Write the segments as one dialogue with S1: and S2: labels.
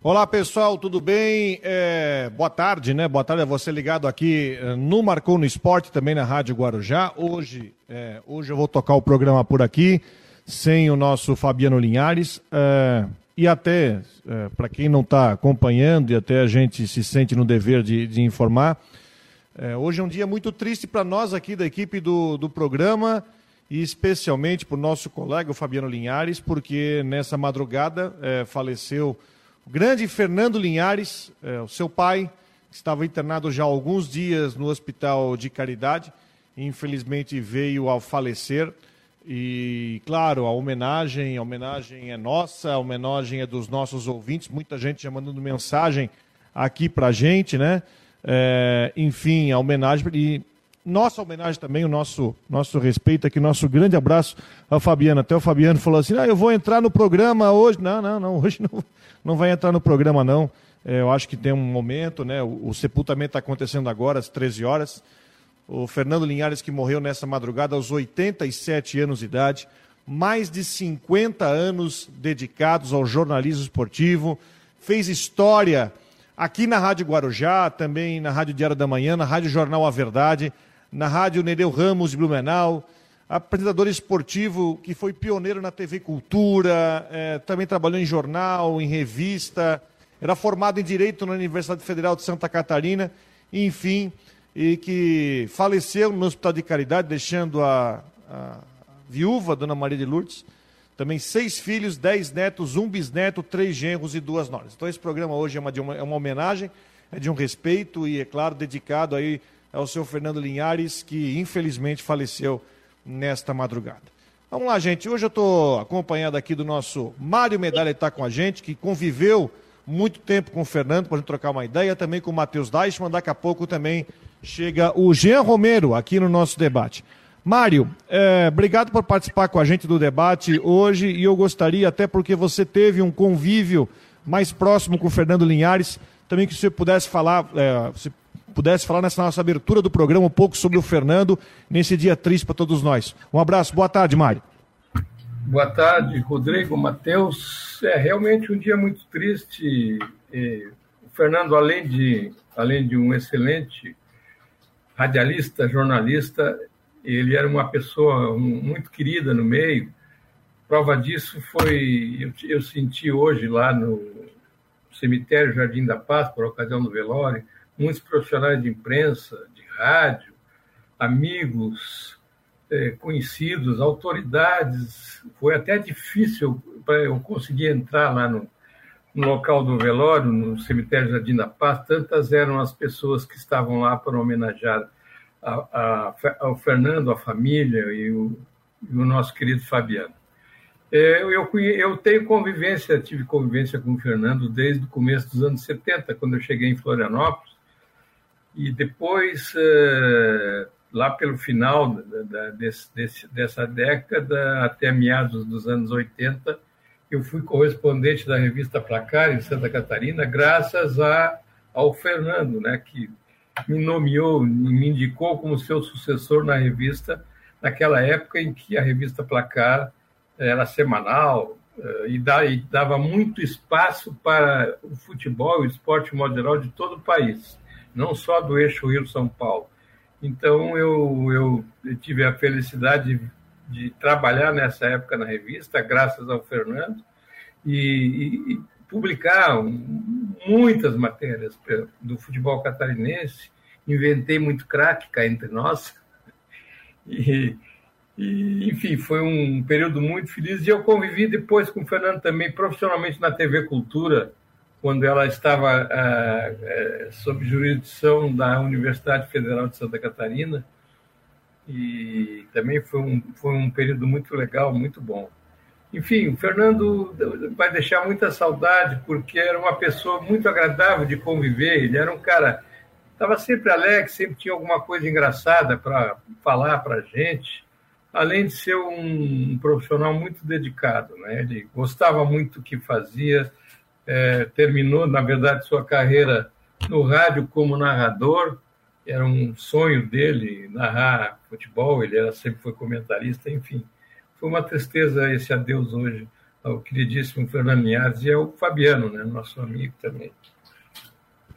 S1: Olá pessoal, tudo bem? É, boa tarde, né? Boa tarde a você ligado aqui eh, no Marcou no Esporte, também na Rádio Guarujá. Hoje, é, hoje eu vou tocar o programa por aqui, sem o nosso Fabiano Linhares. É, e até, para quem não está acompanhando, e até a gente se sente no dever de, de informar, hoje é um dia muito triste para nós aqui da equipe do, do programa e especialmente para o nosso colega, o Fabiano Linhares, porque nessa madrugada faleceu o grande Fernando Linhares, é, o seu pai, que estava internado já há alguns dias no Hospital de Caridade, infelizmente veio ao falecer. E, claro, a homenagem, a homenagem é nossa, a homenagem é dos nossos ouvintes, muita gente já mandando mensagem aqui para a gente, né? É, enfim, a homenagem. E nossa homenagem também, o nosso, nosso respeito aqui, nosso grande abraço ao Fabiano. Até o Fabiano falou assim: ah, eu vou entrar no programa hoje. Não, não, não, hoje não, não vai entrar no programa, não. É, eu acho que tem um momento, né? O, o sepultamento está acontecendo agora, às 13 horas. O Fernando Linhares, que morreu nessa madrugada aos 87 anos de idade, mais de 50 anos dedicados ao jornalismo esportivo, fez história aqui na Rádio Guarujá, também na Rádio Diário da Manhã, na Rádio Jornal A Verdade, na Rádio Nereu Ramos de Blumenau, apresentador esportivo que foi pioneiro na TV Cultura, é, também trabalhou em jornal, em revista, era formado em Direito na Universidade Federal de Santa Catarina, enfim, e que faleceu no Hospital de Caridade, deixando a, a viúva, Dona Maria de Lourdes, também seis filhos, dez netos, um bisneto, três genros e duas noras. Então esse programa hoje é uma, uma, é uma homenagem, é de um respeito e, é claro, dedicado aí ao seu Fernando Linhares, que infelizmente faleceu nesta madrugada. Vamos lá, gente. Hoje eu estou acompanhado aqui do nosso Mário Medalha, que está com a gente, que conviveu muito tempo com o Fernando, para gente trocar uma ideia, também com o Matheus Deichmann. Daqui a pouco também chega o Jean Romero aqui no nosso debate. Mário, é, obrigado por participar com a gente do debate hoje e eu gostaria, até porque você teve um convívio mais próximo com o Fernando Linhares, também que você pudesse falar, é, você pudesse falar nessa nossa abertura do programa um pouco sobre o Fernando nesse dia triste para todos nós. Um abraço, boa tarde, Mário.
S2: Boa tarde, Rodrigo, Matheus. É realmente um dia muito triste. o Fernando, além de, além de um excelente radialista, jornalista, ele era uma pessoa muito querida no meio. Prova disso foi, eu, eu senti hoje lá no cemitério Jardim da Paz, por ocasião do velório, muitos profissionais de imprensa, de rádio, amigos, é, conhecidos, autoridades. Foi até difícil para eu conseguir entrar lá no, no, local do velório, no cemitério Jardim da Paz. Tantas eram as pessoas que estavam lá para homenagear a, a, ao Fernando, a família e o, e o nosso querido Fabiano. É, eu, eu, tenho convivência, tive convivência com o Fernando desde o começo dos anos 70, quando eu cheguei em Florianópolis, e depois, eh, lá pelo final dessa década, até meados dos anos 80, eu fui correspondente da revista Placar, em Santa Catarina, graças a, ao Fernando, né, que me nomeou, me indicou como seu sucessor na revista, naquela época em que a revista Placar era semanal eh, e dava muito espaço para o futebol e o esporte, geral, de todo o país não só do eixo Rio-São Paulo. Então, eu, eu tive a felicidade de, trabalhar nessa época na revista, graças ao Fernando, e, e publicar muitas matérias do futebol catarinense. Inventei muito craque cá entre nós. E, e, enfim, foi um período muito feliz. E eu convivi depois com o Fernando também profissionalmente na TV Cultura, quando ela estava ah, eh, sob jurisdição da Universidade Federal de Santa Catarina, e também foi um, foi um período muito legal, muito bom. Enfim, o Fernando vai deixar muita saudade, porque era uma pessoa muito agradável de conviver, ele era um cara, estava sempre alegre, sempre tinha alguma coisa engraçada para falar para a gente, além de ser um profissional muito dedicado, né? ele gostava muito do que fazia, é, terminou, na verdade, sua carreira no rádio como narrador. Era um sonho dele narrar futebol, ele era, sempre foi comentarista, enfim. Foi uma tristeza esse adeus hoje ao queridíssimo Fernando Linhares e ao Fabiano, né, nosso amigo também.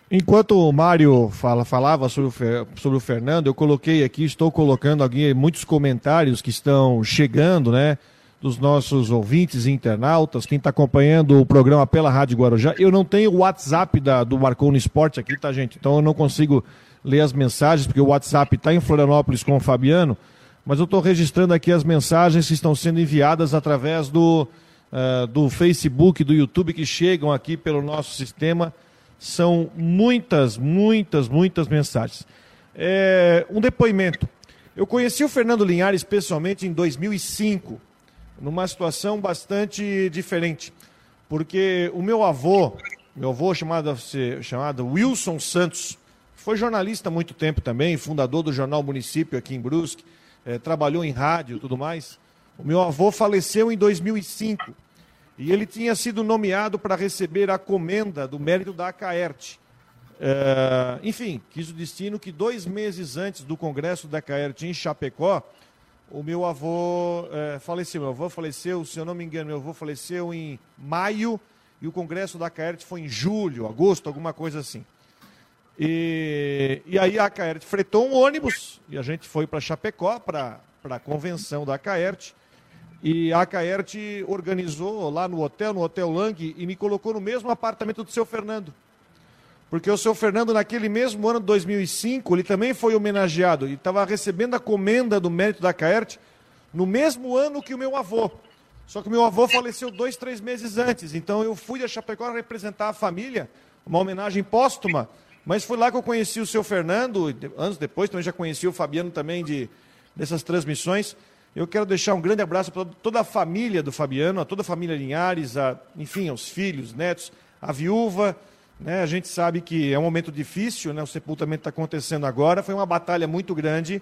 S1: Enquanto o Mário fala, falava sobre o, sobre o Fernando, eu coloquei aqui, estou colocando aqui muitos comentários que estão chegando, né? Dos nossos ouvintes e internautas, quem está acompanhando o programa pela Rádio Guarujá. Eu não tenho o WhatsApp da, do Marcou no Esporte aqui, tá, gente? Então eu não consigo ler as mensagens, porque o WhatsApp está em Florianópolis com o Fabiano, mas eu estou registrando aqui as mensagens que estão sendo enviadas através do, uh, do Facebook, do YouTube, que chegam aqui pelo nosso sistema são muitas, muitas, muitas mensagens. É, um depoimento. Eu conheci o Fernando Linhares pessoalmente em 2005, numa situação bastante diferente, porque o meu avô, meu avô chamado, chamado Wilson Santos, foi jornalista há muito tempo também, fundador do jornal Município aqui em Brusque, é, trabalhou em rádio e tudo mais. O meu avô faleceu em 2005 e ele tinha sido nomeado para receber a comenda do mérito da Acaerte. É, enfim, quis o destino que dois meses antes do congresso da Acaerte em Chapecó, o meu avô é, faleceu. Meu avô faleceu, se eu não me engano, meu avô faleceu em maio e o congresso da Acaerte foi em julho, agosto, alguma coisa assim. E, e aí a Acaerte fretou um ônibus e a gente foi para Chapecó, para a convenção da Acaerte. E a Caerte organizou lá no hotel, no Hotel Lang, e me colocou no mesmo apartamento do seu Fernando. Porque o seu Fernando, naquele mesmo ano de 2005, ele também foi homenageado e estava recebendo a comenda do mérito da Caerte no mesmo ano que o meu avô. Só que o meu avô faleceu dois, três meses antes. Então eu fui a Chapecó representar a família, uma homenagem póstuma. Mas foi lá que eu conheci o seu Fernando, anos depois também já conheci o Fabiano também de, dessas transmissões. Eu quero deixar um grande abraço para toda a família do Fabiano, a toda a família Linhares, a, enfim, aos filhos, netos, a viúva. Né? A gente sabe que é um momento difícil, né? o sepultamento está acontecendo agora. Foi uma batalha muito grande.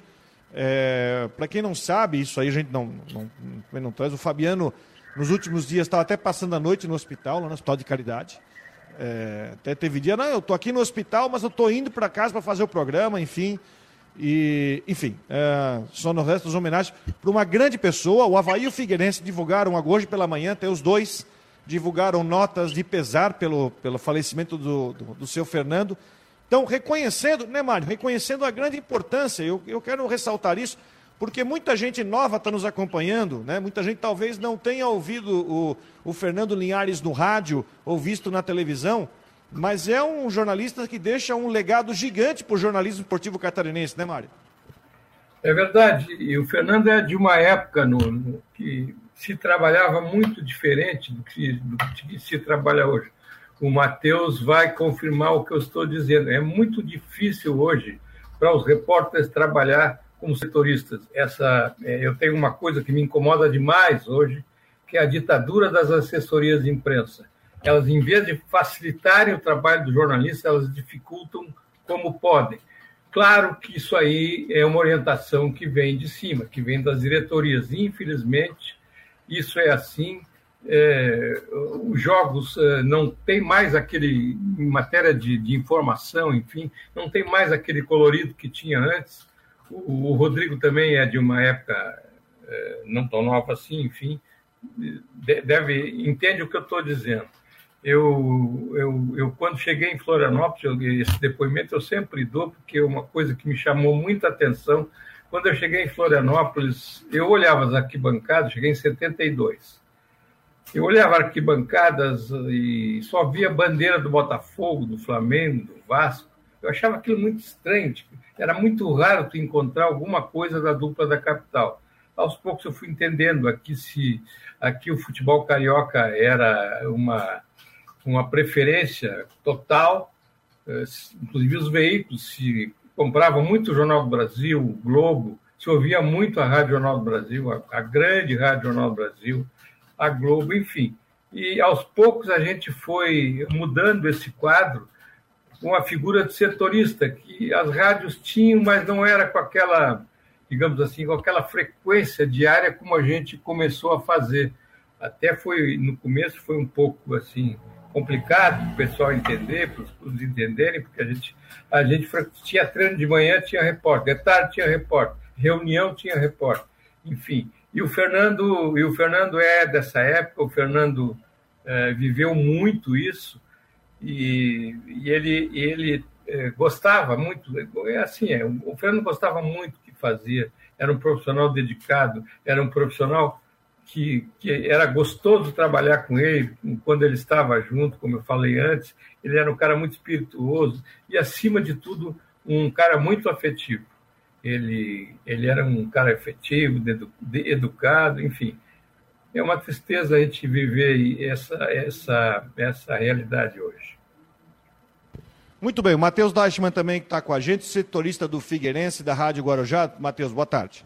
S1: É, para quem não sabe, isso aí a gente não, não, não, não traz. O Fabiano, nos últimos dias, estava até passando a noite no hospital, lá no Hospital de Caridade. É, até teve dia, não, eu estou aqui no hospital, mas eu estou indo para casa para fazer o programa, enfim. E, enfim, é, só no resto das homenagens para uma grande pessoa. O Havaí e o Figueirense divulgaram hoje pela manhã, até os dois divulgaram notas de pesar pelo, pelo falecimento do, do, do seu Fernando. Então, reconhecendo, né, Mário? Reconhecendo a grande importância, eu, eu quero ressaltar isso, porque muita gente nova está nos acompanhando, né? Muita gente talvez não tenha ouvido o, o Fernando Linhares no rádio ou visto na televisão, mas é um jornalista que deixa um legado gigante para o jornalismo esportivo catarinense, né, Mário?
S2: É verdade. E o Fernando é de uma época no, no que se trabalhava muito diferente do que, do que se trabalha hoje. O Matheus vai confirmar o que eu estou dizendo. É muito difícil hoje para os repórteres trabalhar como setoristas. Essa, é, eu tenho uma coisa que me incomoda demais hoje, que é a ditadura das assessorias de imprensa elas, em vez de facilitarem o trabalho do jornalista, elas dificultam como podem. Claro que isso aí é uma orientação que vem de cima, que vem das diretorias. Infelizmente, isso é assim. É, os jogos é, não tem mais aquele, em matéria de, de, informação, enfim, não tem mais aquele colorido que tinha antes. O, o Rodrigo também é de uma época é, não tão nova assim, enfim, deve entende o que eu estou dizendo. Eu, eu, eu, quando cheguei em Florianópolis, esse depoimento eu sempre dou, porque é uma coisa que me chamou muita atenção. Quando eu cheguei em Florianópolis, eu olhava as arquibancadas, cheguei em 72. Eu olhava arquibancadas e só via bandeira do Botafogo, do Flamengo, do Vasco. Eu achava aquilo muito estranho. Tipo, era muito raro tu encontrar alguma coisa da dupla da capital. Aos poucos eu fui entendendo aqui se aqui o futebol carioca era uma uma preferência total, eh, inclusive os veículos se compravam muito o Jornal do Brasil, o Globo, se ouvia muito a Rádio Jornal do Brasil, a, a grande Rádio Jornal do Brasil, a Globo, enfim. E aos poucos a gente foi mudando esse quadro com a figura de setorista, que as rádios tinham, mas não era com aquela, digamos assim, com aquela frequência diária como a gente começou a fazer. Até foi, no começo, foi um pouco assim, complicado para o pessoal entender, para os entenderem, porque a gente, a gente tinha treino de manhã, tinha repórter, de tarde tinha repórter, reunião tinha repórter, enfim. E o Fernando, e o Fernando é dessa época, o Fernando é, viveu muito isso, e, e ele, ele é, gostava muito, é assim, é, o Fernando gostava muito do que fazia, era um profissional dedicado, era um profissional que, que era gostoso trabalhar com ele, quando ele estava junto, como eu falei antes, ele era um cara muito espirituoso e, acima de tudo, um cara muito afetivo. Ele, ele era um cara efetivo, educado, enfim. É uma tristeza a gente viver essa, essa, essa realidade hoje.
S1: Muito bem, o Matheus Deichmann também está com a gente, setorista do Figueirense, da Rádio Guarujá. Matheus, boa tarde.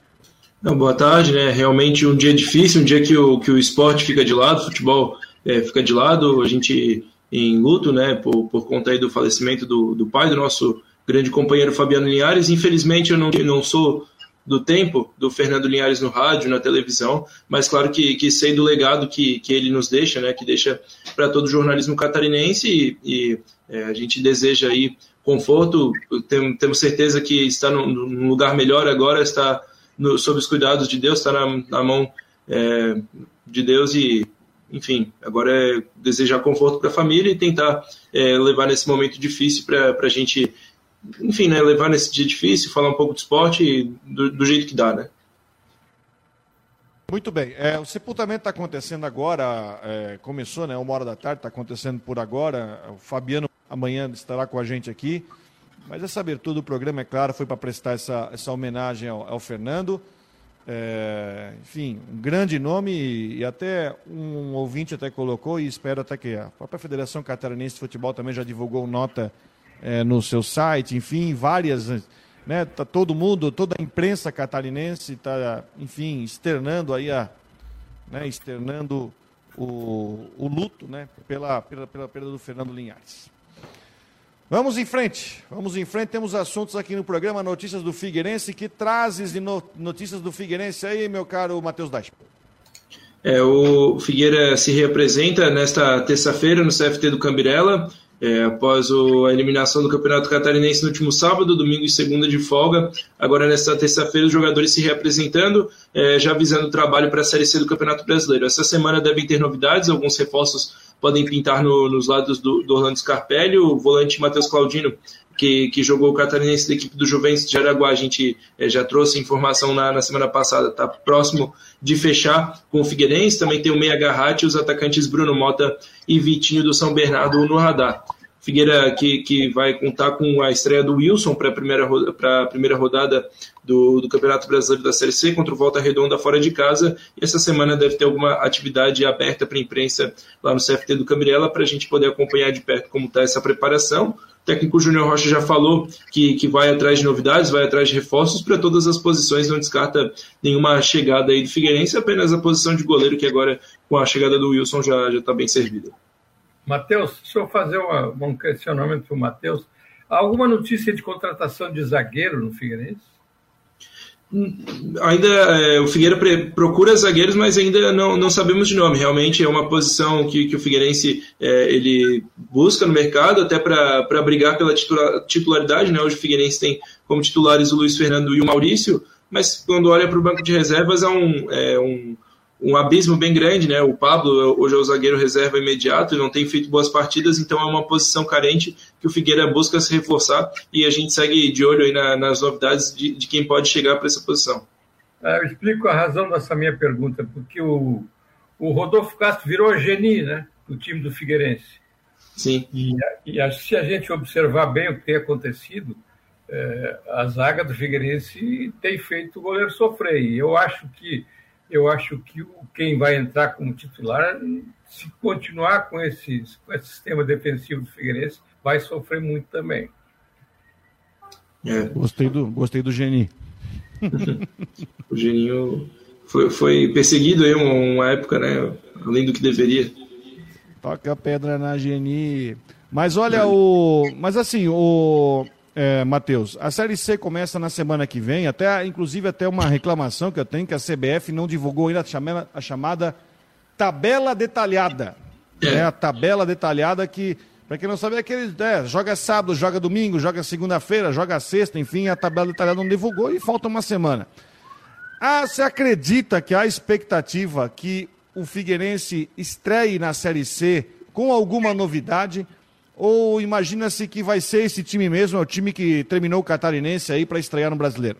S3: Não, boa tarde, né? Realmente um dia difícil, um dia que o, que o esporte fica de lado, o futebol é, fica de lado, a gente em luto, né, por, por conta aí do falecimento do, do pai do nosso grande companheiro Fabiano Linhares. Infelizmente eu não, não sou do tempo do Fernando Linhares no rádio, na televisão, mas claro que, que sei do legado que, que ele nos deixa, né, que deixa para todo o jornalismo catarinense e, e é, a gente deseja aí conforto, tem, temos certeza que está num, num lugar melhor agora, está no, sob os cuidados de Deus, está na, na mão é, de Deus e enfim, agora é desejar conforto para a família e tentar é, levar nesse momento difícil para a gente enfim, né, levar nesse dia difícil, falar um pouco de esporte do, do jeito que dá, né?
S1: Muito bem. É, o sepultamento está acontecendo agora, é, começou, né? Uma hora da tarde, está acontecendo por agora. O Fabiano amanhã estará com a gente aqui. Mas essa abertura do programa, é claro, foi para prestar essa, essa homenagem ao, ao Fernando. É, enfim, um grande nome e, e, até um ouvinte até colocou e espero até que a própria Federação Catarinense de Futebol também já divulgou nota é, no seu site, enfim, várias, né, tá todo mundo, toda a imprensa catarinense está, enfim, externando aí a, né, externando o, o luto, né, pela, pela, pela perda do Fernando Linhares. Vamos em frente, vamos em frente, temos assuntos aqui no programa Notícias do Figueirense, que trazes de notícias do Figueirense aí, meu caro Matheus Daich.
S3: É, o Figueira se representa nesta terça-feira no CFT do Cambirela, é, após o, a eliminação do Campeonato Catarinense no último sábado, domingo e segunda de folga. Agora, nesta terça-feira, os jogadores se reapresentando, é, já visando o trabalho para a Série C do Campeonato Brasileiro. Essa semana devem ter novidades, alguns reforços podem pintar no, nos lados do, do Orlando Scarpelli, o volante Matheus Claudino que, que jogou o catarinense da equipe do Juventus de Araguá. A gente é, já trouxe informação na, na semana passada, está próximo de fechar com o Figueirense. Também tem o Meia Garratti os atacantes Bruno Mota e Vitinho do São Bernardo no radar. Figueira que, que vai contar com a estreia do Wilson para a primeira, primeira rodada do, do Campeonato Brasileiro da Série C contra o Volta Redonda fora de casa. E essa semana deve ter alguma atividade aberta para a imprensa lá no CFT do Camirela para a gente poder acompanhar de perto como está essa preparação. O técnico Júnior Rocha já falou que, que vai atrás de novidades, vai atrás de reforços para todas as posições, não descarta nenhuma chegada aí do Figueirense, apenas a posição de goleiro, que agora, com a chegada do Wilson, já está bem servida.
S2: Matheus, deixa eu fazer uma, um questionamento para o Matheus. Alguma notícia de contratação de zagueiro no Figueirense?
S3: Ainda é, o Figueira procura zagueiros, mas ainda não, não sabemos de nome. Realmente é uma posição que, que o Figueirense é, ele busca no mercado, até para brigar pela titularidade. Né? Hoje o Figueirense tem como titulares o Luiz Fernando e o Maurício, mas quando olha para o banco de reservas é um, é um um abismo bem grande, né? O Pablo hoje é o zagueiro reserva imediato e não tem feito boas partidas, então é uma posição carente que o Figueira busca se reforçar e a gente segue de olho aí na, nas novidades de, de, quem pode chegar para essa posição.
S2: É, eu explico a razão dessa minha pergunta, porque o, o Rodolfo Castro virou geni, né? Do time do Figueirense.
S3: Sim.
S2: E, e se a gente observar bem o que tem acontecido, é, a zaga do Figueirense tem feito o goleiro sofrer. E eu acho que eu acho que quem vai entrar como titular, se continuar com esse, com esse sistema defensivo do Figueirense, vai sofrer muito também.
S1: É. Gostei do, gostei do Geni.
S3: o Geninho foi, foi perseguido aí uma, uma, época, né? Além do que deveria.
S1: Toca a pedra na Geni. Mas olha, o. Mas assim, o é, Matheus, a Série C começa na semana que vem, até inclusive até uma reclamação que eu tenho que a CBF não divulgou ainda a chamada, a chamada tabela detalhada. É. Né? A tabela detalhada que, para quem não sabe, é aquele, é, joga sábado, joga domingo, joga segunda-feira, joga sexta, enfim, a tabela detalhada não divulgou e falta uma semana. Ah, você acredita que há expectativa que o Figueirense estreie na Série C com alguma novidade? Ou imagina-se que vai ser esse time mesmo, é o time que terminou o catarinense aí para estrear no brasileiro?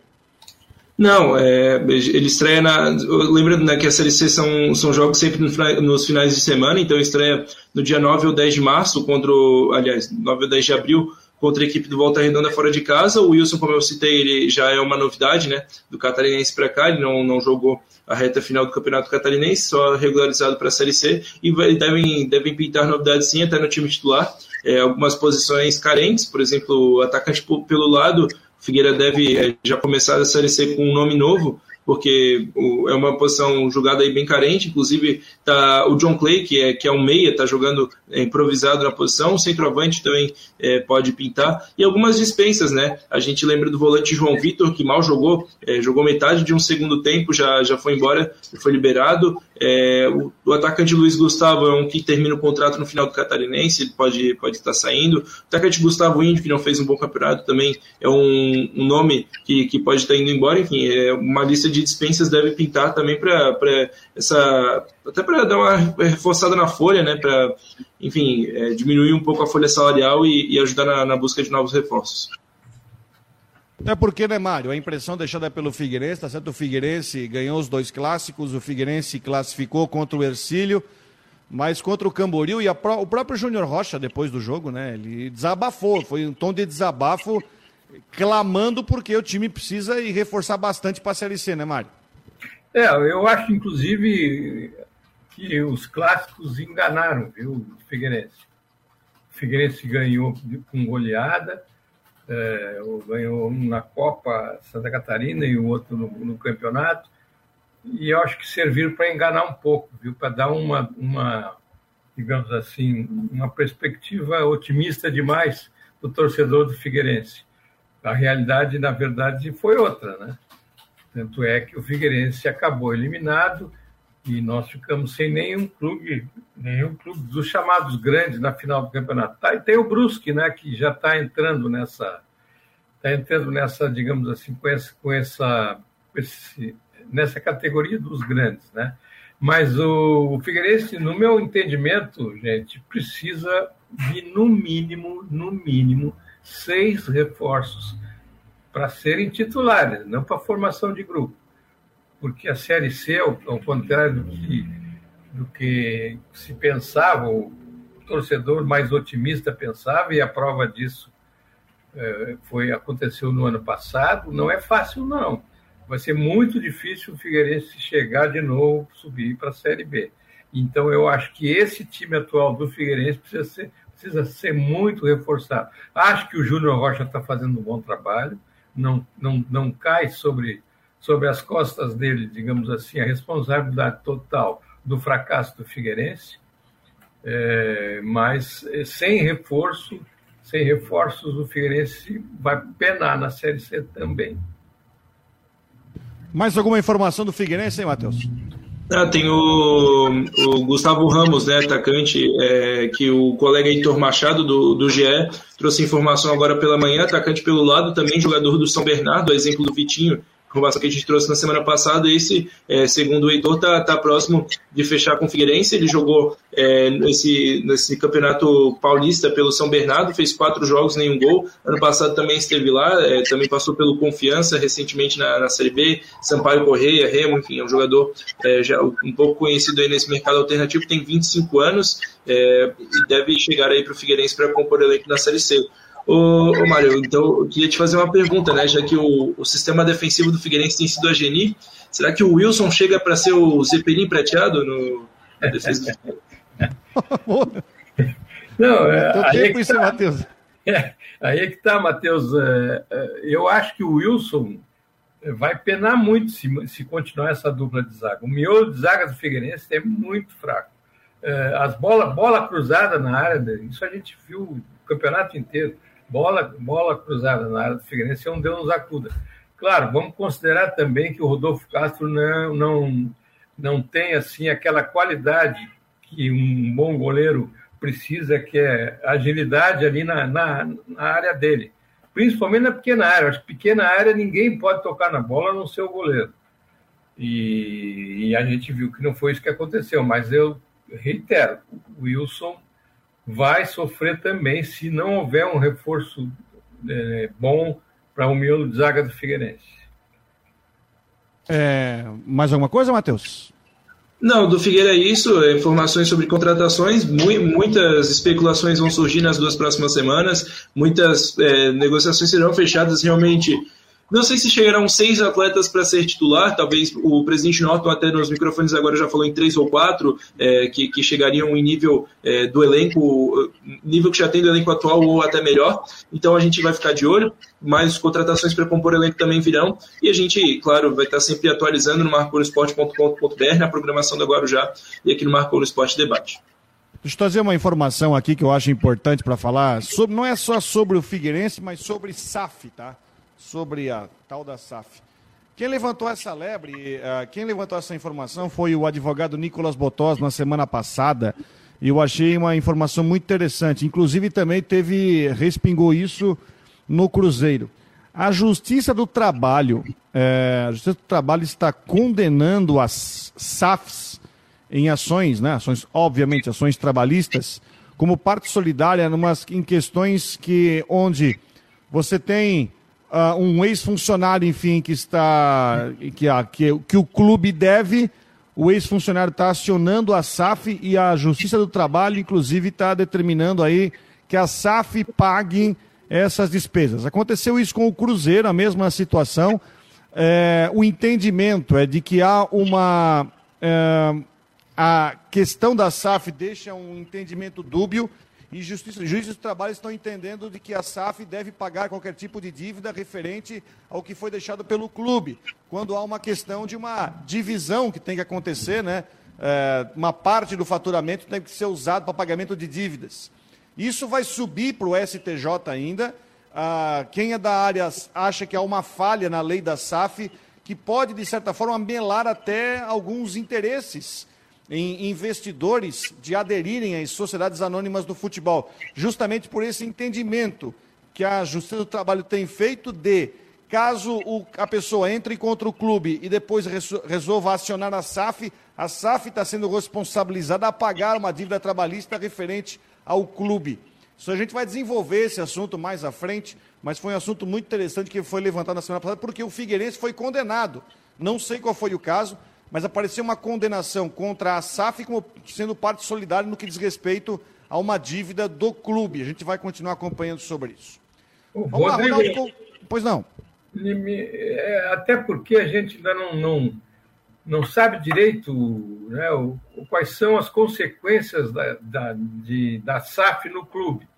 S3: Não, é, ele estreia na. Lembrando né, que a Série C são, são jogos sempre no, nos finais de semana, então estreia no dia 9 ou 10 de março, contra o, aliás, 9 ou 10 de abril, contra a equipe do Volta Redonda fora de casa. O Wilson, como eu citei, ele já é uma novidade, né? Do catarinense para cá, ele não, não jogou a reta final do Campeonato Catarinense, só regularizado para a Série C, e devem, devem pintar novidades sim até no time titular. É, algumas posições carentes, por exemplo, o atacante pelo lado, Figueira deve é, já começar a Série C com um nome novo, porque é uma posição jogada aí bem carente, inclusive tá o John Clay, que é, que é um meia, está jogando improvisado na posição, o centroavante também é, pode pintar, e algumas dispensas, né? A gente lembra do volante João Vitor, que mal jogou, é, jogou metade de um segundo tempo, já, já foi embora, foi liberado. É, o, o, atacante Luiz Gustavo é um que termina o contrato no final do Catarinense, ele pode, pode estar saindo. O atacante Gustavo Índio, que não fez um bom campeonato, também é um, um nome que, que pode estar indo embora. Enfim, é uma lista de dispensas deve pintar também para essa até para dar uma reforçada na folha, né, para enfim é, diminuir um pouco a folha salarial e, e ajudar na, na, busca de novos reforços.
S1: É porque, né, Mário? A impressão deixada pelo Figueirense, tá certo? O Figueirense ganhou os dois clássicos, o Figueirense classificou contra o Ercílio, mas contra o Camboriú e pro, o próprio Júnior Rocha, depois do jogo, né? Ele desabafou, foi um tom de desabafo, clamando porque o time precisa e reforçar bastante para a Série C, né, Mário?
S2: É, eu acho, inclusive, que os clássicos enganaram, viu, o Figueirense. O Figueirense ganhou com goleada, é, ganhou um na Copa Santa Catarina e o outro no, no campeonato, e eu acho que serviram para enganar um pouco, viu, para dar uma, uma, digamos assim, uma perspectiva otimista demais do torcedor do Figueirense. A realidade, na verdade, foi outra, né? Tanto é que o Figueirense acabou eliminado, e nós ficamos sem nenhum clube, nenhum clube dos chamados grandes na final do campeonato. Tá, e tem o Brusque, né, que já está entrando nessa, está entrando nessa, digamos assim, com essa, com essa, esse, nessa categoria dos grandes, né? Mas o, o Figueirense, no meu entendimento, gente, precisa de no mínimo, no mínimo, seis reforços para serem titulares, não para formação de grupo porque a Série C, ao, ao contrário do que, do que se pensava, o torcedor mais otimista pensava, e a prova disso é, foi aconteceu no ano passado, não é fácil, não. Vai ser muito difícil o Figueirense chegar de novo, subir para a Série B. Então, eu acho que esse time atual do Figueirense precisa ser, precisa ser muito reforçado. Acho que o Júnior Rocha está fazendo um bom trabalho, não, não, não cai sobre sobre as costas dele, digamos assim, a responsabilidade total do fracasso do Figueirense, é, mas é, sem reforço, sem reforços, o Figueirense vai penar na Série C também.
S1: Mais alguma informação do Figueirense, hein, Matheus?
S3: Ah, tem o, o, Gustavo Ramos, né, atacante, é, que o colega Heitor Machado, do, do GE, trouxe informação agora pela manhã, atacante pelo lado, também jogador do São Bernardo, exemplo do Vitinho, informação que a gente trouxe na semana passada, esse, é, segundo o Heitor, está tá próximo de fechar com o Figueirense. Ele jogou é, nesse, nesse campeonato paulista pelo São Bernardo, fez quatro jogos, nenhum gol. Ano passado também esteve lá, é, também passou pelo Confiança, recentemente na, na Série B, Sampaio Correia, Remo, enfim, é um jogador é, já um pouco conhecido aí nesse mercado alternativo, tem 25 anos é, e deve chegar aí para o Figueirense para compor o elenco na Série C. Ô, ô Mário, então eu queria te fazer uma pergunta, né? Já que o, o sistema defensivo do Figueirense tem sido a Geni, será que o Wilson chega para ser o Zeppelin prateado no na defesa
S2: Não, é, aí, é que tá, Matheus. É, aí é que tá, Matheus. É, é, eu acho que o Wilson vai penar muito se, se continuar essa dupla de zaga. O miolo de zaga do Figueirense é muito fraco. É, as bolas, bola cruzada na área, isso a gente viu o campeonato inteiro bola, bola cruzada na área do Figueirense é um Deus nos acuda. Claro, vamos considerar também que o Rodolfo Castro não, não, não tem assim aquela qualidade que um bom goleiro precisa, que é agilidade ali na, na, na área dele. Principalmente na pequena área. Acho que pequena área ninguém pode tocar na bola a não ser o goleiro. E, e, a gente viu que não foi isso que aconteceu. Mas eu reitero, o Wilson vai sofrer também se não houver um reforço é, bom para o miolo de zaga do Figueirense.
S1: É, mais alguma coisa, Matheus?
S3: Não, do Figueira é isso. É informações sobre contratações. muitas especulações vão surgir nas duas próximas semanas. Muitas é, negociações serão fechadas realmente não sei se chegarão seis atletas para ser titular, talvez o presidente Norton até nos microfones agora já falou em três ou quatro, é, que, que, chegariam em nível é, do elenco, nível que já tem do elenco atual ou até melhor. Então a gente vai ficar de olho, mais contratações para compor elenco também virão. E a gente, claro, vai estar sempre atualizando no marconosport.com.br, na programação do Guarujá e aqui no Marco Esporte Debate.
S1: Deixa eu trazer uma informação aqui que eu acho importante para falar. Sobre, não é só sobre o Figueirense, mas sobre SAF, tá? Sobre a tal da SAF. Quem levantou essa lebre, uh, quem levantou essa informação foi o advogado Nicolas Botós na semana passada. E eu achei uma informação muito interessante. Inclusive também teve, respingou isso no Cruzeiro. A Justiça do Trabalho, é, a Justiça do Trabalho está condenando as SAFs em ações, né, ações, obviamente, ações trabalhistas, como parte solidária numas, em questões que onde você tem uh, um ex-funcionário, enfim, que está. Que, uh, que, que o clube deve, o ex-funcionário está acionando a SAF e a Justiça do Trabalho, inclusive, está determinando aí que a SAF pague essas despesas. Aconteceu isso com o Cruzeiro, a mesma situação. É, o entendimento é de que há uma. É, a questão da SAF deixa um entendimento dúbio e justiça, juízes do trabalho estão entendendo de que a SAF deve pagar qualquer tipo de dívida referente ao que foi deixado pelo clube, quando há uma questão de uma divisão que tem que acontecer, né? É, uma parte do faturamento tem que ser usado para pagamento de dívidas. Isso vai subir para o STJ ainda. Ah, quem é da área acha que há uma falha na lei da SAF que pode, de certa forma, melar até alguns interesses em investidores de aderirem às sociedades anônimas do futebol, justamente por esse entendimento que a Justiça do Trabalho tem feito de caso o, a pessoa entre contra o clube e depois resolva acionar a SAF, a SAF está sendo responsabilizada a pagar uma dívida trabalhista referente ao clube. Isso a gente vai desenvolver esse assunto mais à frente, mas foi um assunto muito interessante que foi levantado na semana passada, porque o Figueirense foi condenado. Não sei qual foi o caso, mas apareceu uma condenação contra a SAF como sendo parte solidária no que diz respeito a uma dívida do clube. A gente vai continuar acompanhando sobre isso.
S2: Vamos Rodrigo, lá, Ronaldo... Pois não. É, até porque a gente ainda não, não, não sabe direito né, quais são as consequências da, da, de, da SAF no clube.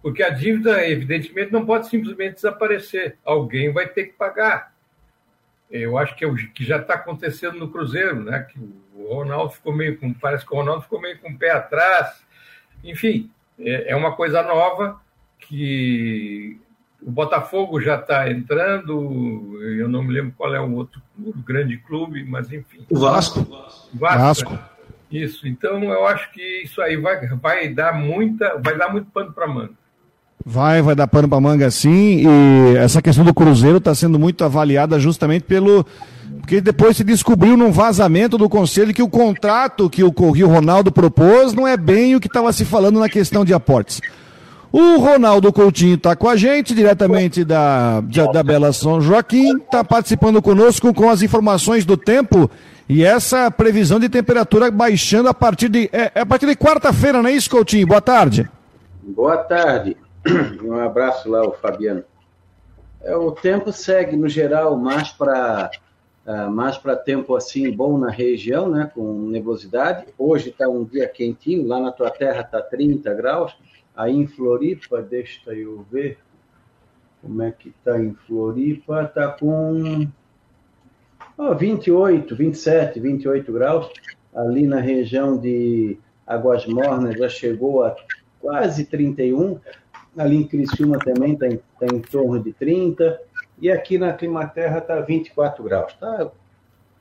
S2: Porque a dívida, evidentemente, não pode simplesmente desaparecer. Alguém vai ter que pagar eu acho que, é o, que já está acontecendo no Cruzeiro, né? Que o Ronaldo ficou meio com. Parece que o Ronaldo ficou meio com o pé atrás. Enfim, é, é uma coisa nova que o Botafogo já está entrando, eu não me lembro qual é o outro o grande clube, mas enfim.
S1: O Vasco.
S2: Vasco. Vasco. Isso. Então eu acho que isso aí vai, vai dar muita, vai dar muito pano para manga.
S1: Vai, vai dar pano para manga sim. E essa questão do Cruzeiro está sendo muito avaliada justamente pelo. Porque depois se descobriu num vazamento do conselho que o contrato que o Rio Ronaldo propôs não é bem o que estava se falando na questão de aportes. O Ronaldo Coutinho está com a gente, diretamente da, da Bela São Joaquim, está participando conosco com as informações do tempo e essa previsão de temperatura baixando a partir de. É, é a partir de quarta-feira, não é isso, Coutinho? Boa tarde.
S4: Boa tarde. Um abraço lá, o Fabiano. É, o tempo segue, no geral, mais para é, mais para tempo assim bom na região, né, com nebulosidade. Hoje está um dia quentinho, lá na tua terra está 30 graus. Aí em Floripa, deixa eu ver como é que está em Floripa, está com oh, 28, 27, 28 graus. Ali na região de Águas Mornas já chegou a quase 31 ali em Criciúma também está em, tá em torno de 30, e aqui na Climaterra está 24 graus. Tá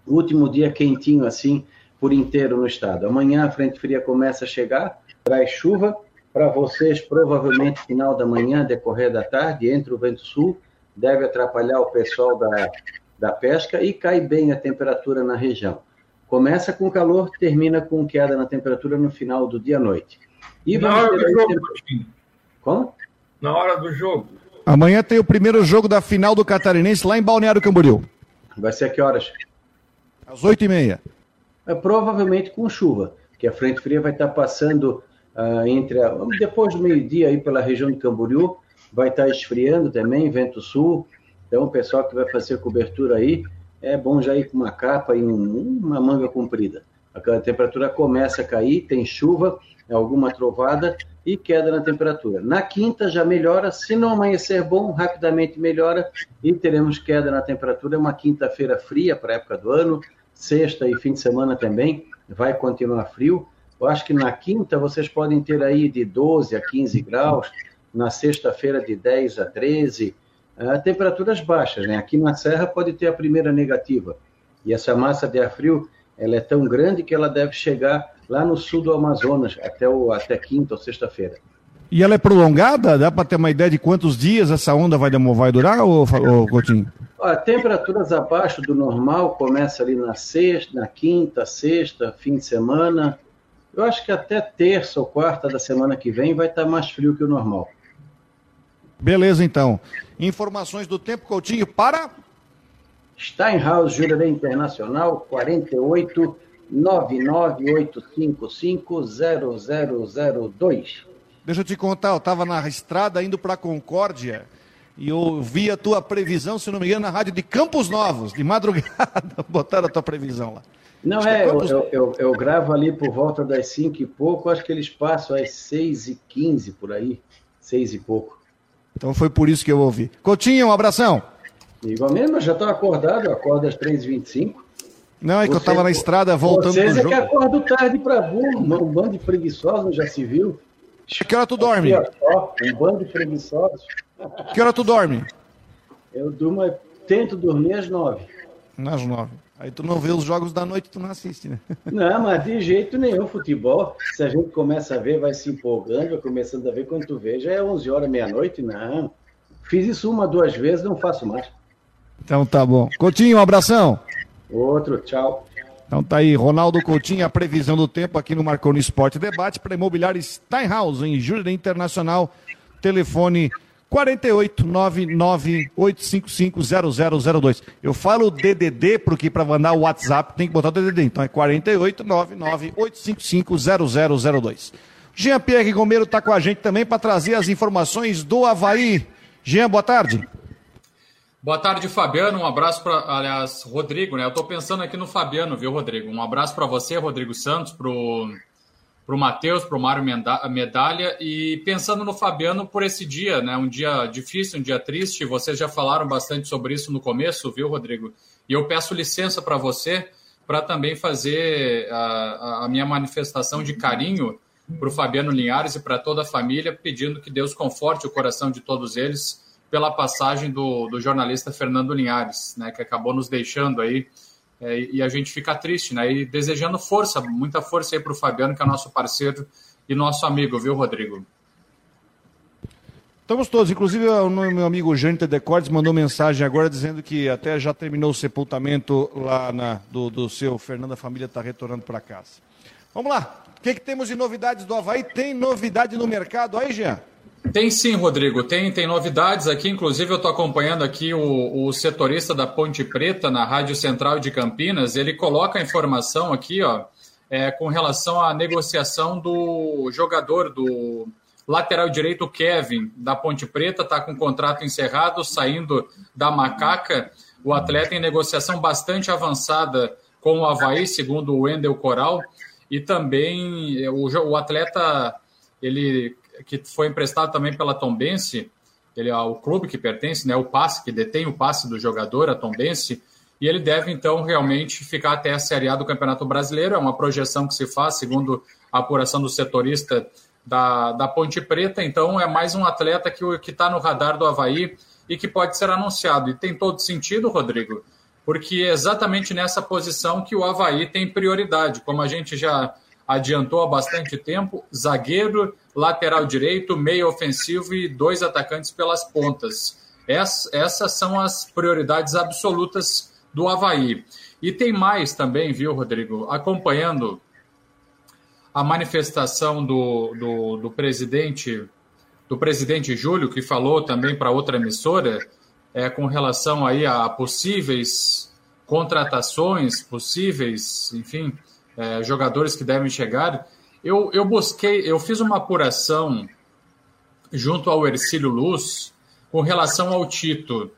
S4: o último dia quentinho assim por inteiro no estado. Amanhã a frente fria começa a chegar, traz chuva para vocês, provavelmente final da manhã, decorrer da tarde, entre o vento sul, deve atrapalhar o pessoal da, da pesca e cai bem a temperatura na região. Começa com calor, termina com queda na temperatura no final do dia à noite.
S2: E do jogo, temp...
S4: Como?
S2: Na hora do jogo.
S1: Amanhã tem o primeiro jogo da final do Catarinense lá em Balneário Camboriú.
S4: Vai ser a que horas?
S1: Às oito e meia.
S4: É, provavelmente com chuva, que a frente fria vai estar passando uh, entre a, depois do meio-dia aí pela região de Camboriú, vai estar esfriando também, vento sul. Então o pessoal que vai fazer cobertura aí é bom já ir com uma capa e um, uma manga comprida. A temperatura começa a cair, tem chuva, alguma trovada e queda na temperatura. Na quinta já melhora, se não amanhecer bom, rapidamente melhora e teremos queda na temperatura. É uma quinta-feira fria para a época do ano, sexta e fim de semana também vai continuar frio. Eu acho que na quinta vocês podem ter aí de 12 a 15 graus, na sexta-feira de 10 a 13 uh, temperaturas baixas, né? Aqui na Serra pode ter a primeira negativa. E essa massa de ar frio, ela é tão grande que ela deve chegar lá no sul do Amazonas, até, o, até quinta ou sexta-feira.
S1: E ela é prolongada? Dá para ter uma ideia de quantos dias essa onda vai, vai durar, ou, ou Coutinho?
S4: Ó, temperaturas abaixo do normal começa ali na sexta, na quinta, sexta, fim de semana. Eu acho que até terça ou quarta da semana que vem vai estar mais frio que o normal.
S1: Beleza, então. Informações do tempo, Coutinho, para.
S4: Steinhaus Jurerê Internacional, 48 998550002.
S1: Deixa eu te contar, eu estava na estrada indo para Concórdia e eu vi a tua previsão, se não me engano, na rádio de Campos Novos, de madrugada. Botaram a tua previsão lá.
S4: Não, é, é Campos... eu, eu, eu, gravo ali por volta das 5 e pouco, acho que eles passam às 6 e 15 por aí, 6 e pouco.
S1: Então foi por isso que eu ouvi. Coutinho, um abração.
S4: Igualmente, mas já estou acordado, eu acordo às 3h25.
S1: Não, é que Você, eu estava na estrada voltando
S4: vocês do é jogo. Vocês é que acordam tarde para burro, um bando de preguiçosos, já se viu?
S1: Que hora tu dorme?
S4: Um bando de preguiçosos.
S1: Que hora tu dorme?
S4: Eu durmo, tento dormir às nove.
S1: Às nove. Aí tu não vê os jogos da noite, tu não assiste, né?
S4: Não, mas de jeito nenhum. Futebol, se a gente começa a ver, vai se empolgando, vai começando a ver, quando tu vê, já é 11 horas, meia-noite, não. Fiz isso uma, duas vezes, não faço mais.
S1: Então tá bom. Coutinho, um abração.
S4: Outro, tchau.
S1: Então tá aí, Ronaldo Coutinho, a previsão do tempo aqui no Marconi Esporte Debate para Imobiliário Steinhaus, em Júlia Internacional. Telefone 48998550002. Eu falo DDD porque para mandar o WhatsApp tem que botar o DDD. Então é 48998550002. Jean Pierre Gomeiro está com a gente também para trazer as informações do Havaí. Jean, boa tarde.
S5: Boa tarde, Fabiano. Um abraço para, aliás, Rodrigo, né? Eu estou pensando aqui no Fabiano, viu, Rodrigo? Um abraço para você, Rodrigo Santos, para o Matheus, para o Mário Medalha e pensando no Fabiano por esse dia, né? Um dia difícil, um dia triste. Vocês já falaram bastante sobre isso no começo, viu, Rodrigo? E eu peço licença para você para também fazer a, a, minha manifestação de carinho para o Fabiano Linhares e para toda a família, pedindo que Deus conforte o coração de todos eles pela passagem do, do jornalista Fernando Linhares, né? Que acabou nos deixando aí é, e a gente fica triste, né? E desejando força, muita força aí para o Fabiano, que é nosso parceiro e nosso amigo, viu, Rodrigo?
S1: Estamos todos, inclusive o meu amigo Jâniter Decortes mandou mensagem agora dizendo que até já terminou o sepultamento lá na, do, do seu Fernando, a família está retornando para casa. Vamos lá, o que, que temos de novidades do Havaí? Tem novidade no mercado aí, Jean?
S5: Tem sim, Rodrigo. Tem, tem novidades aqui. Inclusive, eu estou acompanhando aqui o, o, setorista da Ponte Preta na Rádio Central de Campinas. Ele coloca a informação aqui, ó, é, com relação à negociação do jogador do lateral direito Kevin da Ponte Preta. Está com o contrato encerrado, saindo da Macaca. O atleta em negociação bastante avançada com o Havaí, segundo o Wendel Coral. E também o, o atleta ele que foi emprestado também pela Tombense, ele é o clube que pertence, né, o passe, que detém o passe do jogador, a Tombense, e ele deve, então, realmente ficar até a Série A do Campeonato Brasileiro. É uma projeção que se faz, segundo a apuração do setorista da, da Ponte Preta. Então, é mais um atleta que está no radar do Havaí e que pode ser anunciado. E tem todo sentido, Rodrigo, porque é exatamente nessa posição que o Havaí tem prioridade. Como a gente já adiantou há bastante tempo, zagueiro, lateral direito, meio ofensivo e dois atacantes pelas pontas. essas são as prioridades absolutas do Havaí. E tem mais também, viu, Rodrigo? Acompanhando a manifestação do, do, do presidente do presidente Júlio, que falou também para outra emissora, é, com relação aí a possíveis contratações, possíveis, enfim, é, jogadores que devem chegar. Eu, eu busquei, eu fiz uma apuração junto ao Ercílio Luz com relação ao Tito.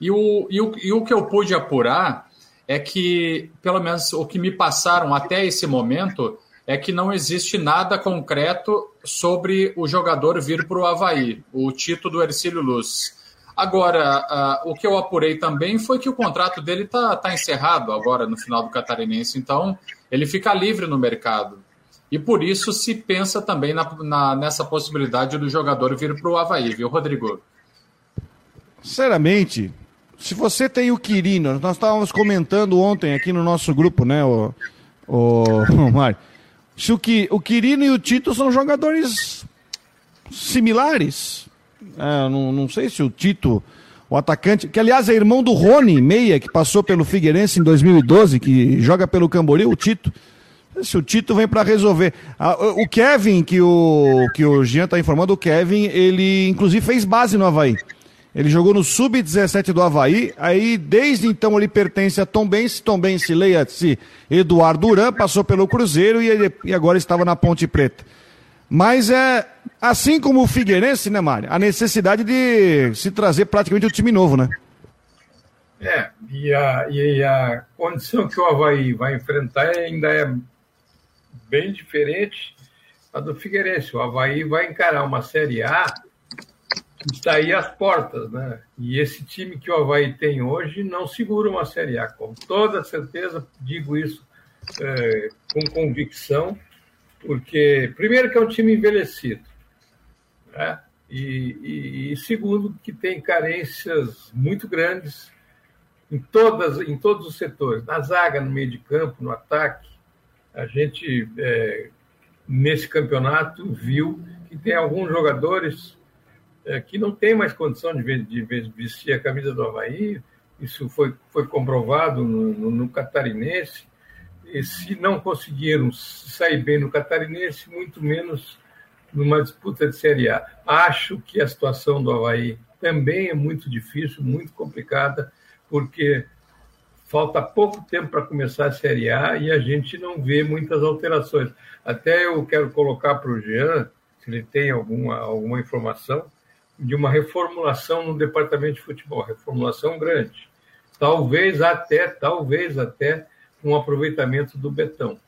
S5: E o, e, o, e o que eu pude apurar é que, pelo menos o que me passaram até esse momento, é que não existe nada concreto sobre o jogador vir para o Havaí, o Tito do Ercílio Luz. Agora, uh, o que eu apurei também foi que o contrato dele está tá encerrado agora no final do Catarinense, então ele fica livre no mercado. E por isso se pensa também na, na, nessa possibilidade do jogador vir para o Havaí, viu, Rodrigo?
S1: Sinceramente, se você tem o Quirino, nós estávamos comentando ontem aqui no nosso grupo, né, o, o, o Mário, se o, o Quirino e o Tito são jogadores similares. É, não, não sei se o Tito, o atacante, que aliás é irmão do Rony Meia, que passou pelo Figueirense em 2012, que joga pelo Camboriú, o Tito. Se o Tito vem para resolver. O Kevin, que o, que o Jean está informando, o Kevin, ele inclusive fez base no Havaí. Ele jogou no Sub-17 do Havaí, aí desde então ele pertence a Tom Bense, Tom Bense leia-se Eduardo Duran, passou pelo Cruzeiro e, e agora estava na Ponte Preta. Mas é assim como o Figueirense, né, Mário? A necessidade de se trazer praticamente um time novo, né?
S2: É, e a, e a condição que o Havaí vai enfrentar ainda é bem diferente da do Figueirense. O Havaí vai encarar uma Série A que está aí às portas, né? E esse time que o Havaí tem hoje não segura uma Série A, com toda certeza, digo isso é, com convicção, porque, primeiro, que é um time envelhecido, né? E, e, e, segundo, que tem carências muito grandes em, todas, em todos os setores, na zaga, no meio de campo, no ataque, a gente, é, nesse campeonato, viu que tem alguns jogadores é, que não tem mais condição de, de, vestir a camisa do Havaí. Isso foi, foi comprovado no, no, no Catarinense. E se não conseguiram sair bem no Catarinense, muito menos numa disputa de Série A. Acho que a situação do Havaí também é muito difícil, muito complicada, porque falta pouco tempo para começar a Série A e a gente não vê muitas alterações. Até eu quero colocar para o Jean, se ele tem alguma, alguma informação, de uma reformulação no departamento de futebol, reformulação grande. Talvez até, talvez até um aproveitamento do Betão.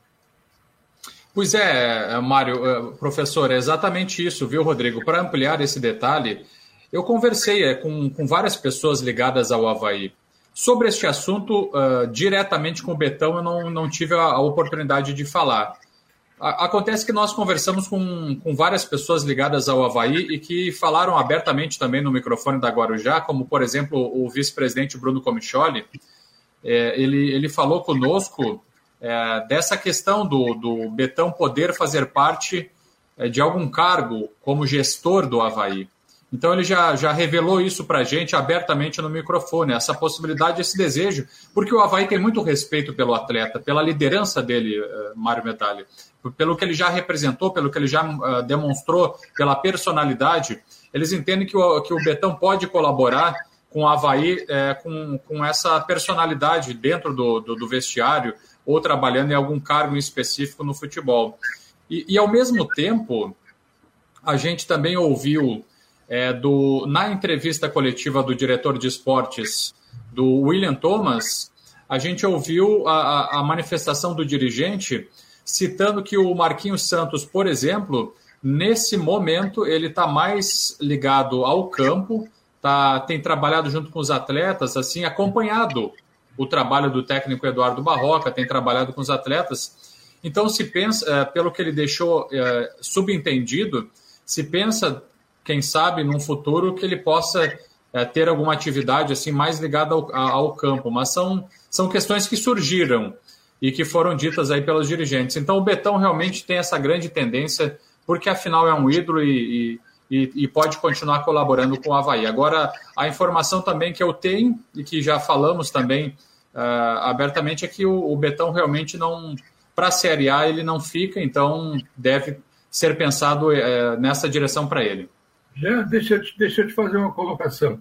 S5: Pois é, Mário, eh, professor, é exatamente isso, viu, Rodrigo? Para ampliar esse detalhe, eu conversei é, com, com várias pessoas ligadas ao Havaí. Sobre este assunto, uh, diretamente com o Betão, eu não, não tive a, a oportunidade de falar. A, acontece que nós conversamos com, com várias pessoas ligadas ao Havaí e que falaram abertamente também no microfone da Guarujá, como, por exemplo, o vice-presidente Bruno Comicholi. É, ele, ele falou conosco é, dessa questão do, do Betão poder fazer parte é, de algum cargo como gestor do Havaí. Então ele já, já revelou isso para a gente abertamente no microfone, essa possibilidade, esse desejo, porque o Havaí tem muito respeito pelo atleta, pela liderança dele, uh, Mário Medalha, pelo que ele já representou, pelo que ele já uh, demonstrou, pela personalidade. Eles entendem que o, que o Betão pode colaborar com o Havaí é, com, com essa personalidade dentro do, do, do, vestiário ou trabalhando em algum cargo específico no futebol. E, e ao mesmo tempo, a gente também ouviu é, do, na entrevista coletiva do diretor de esportes, do William Thomas, a gente ouviu a, a manifestação do dirigente citando que o Marquinhos Santos, por exemplo, nesse momento ele está mais ligado ao campo, tá, tem trabalhado junto com os atletas, assim, acompanhado o trabalho do técnico Eduardo Barroca, tem trabalhado com os atletas. Então, se pensa, é, pelo que ele deixou é, subentendido, se pensa quem sabe, num futuro, que ele possa é, ter alguma atividade assim mais ligada ao, ao, campo. Mas são, são questões que surgiram e que foram ditas aí pelos dirigentes. Então, o Betão realmente tem essa grande tendência, porque afinal é um ídolo e, e, e, pode continuar colaborando com o Havaí. Agora, a informação também que eu tenho e que já falamos também uh, abertamente é que o, o Betão realmente não, para a Série A, ele não fica, então deve ser pensado uh, nessa direção para ele.
S2: Já, deixa, deixa eu te fazer uma colocação.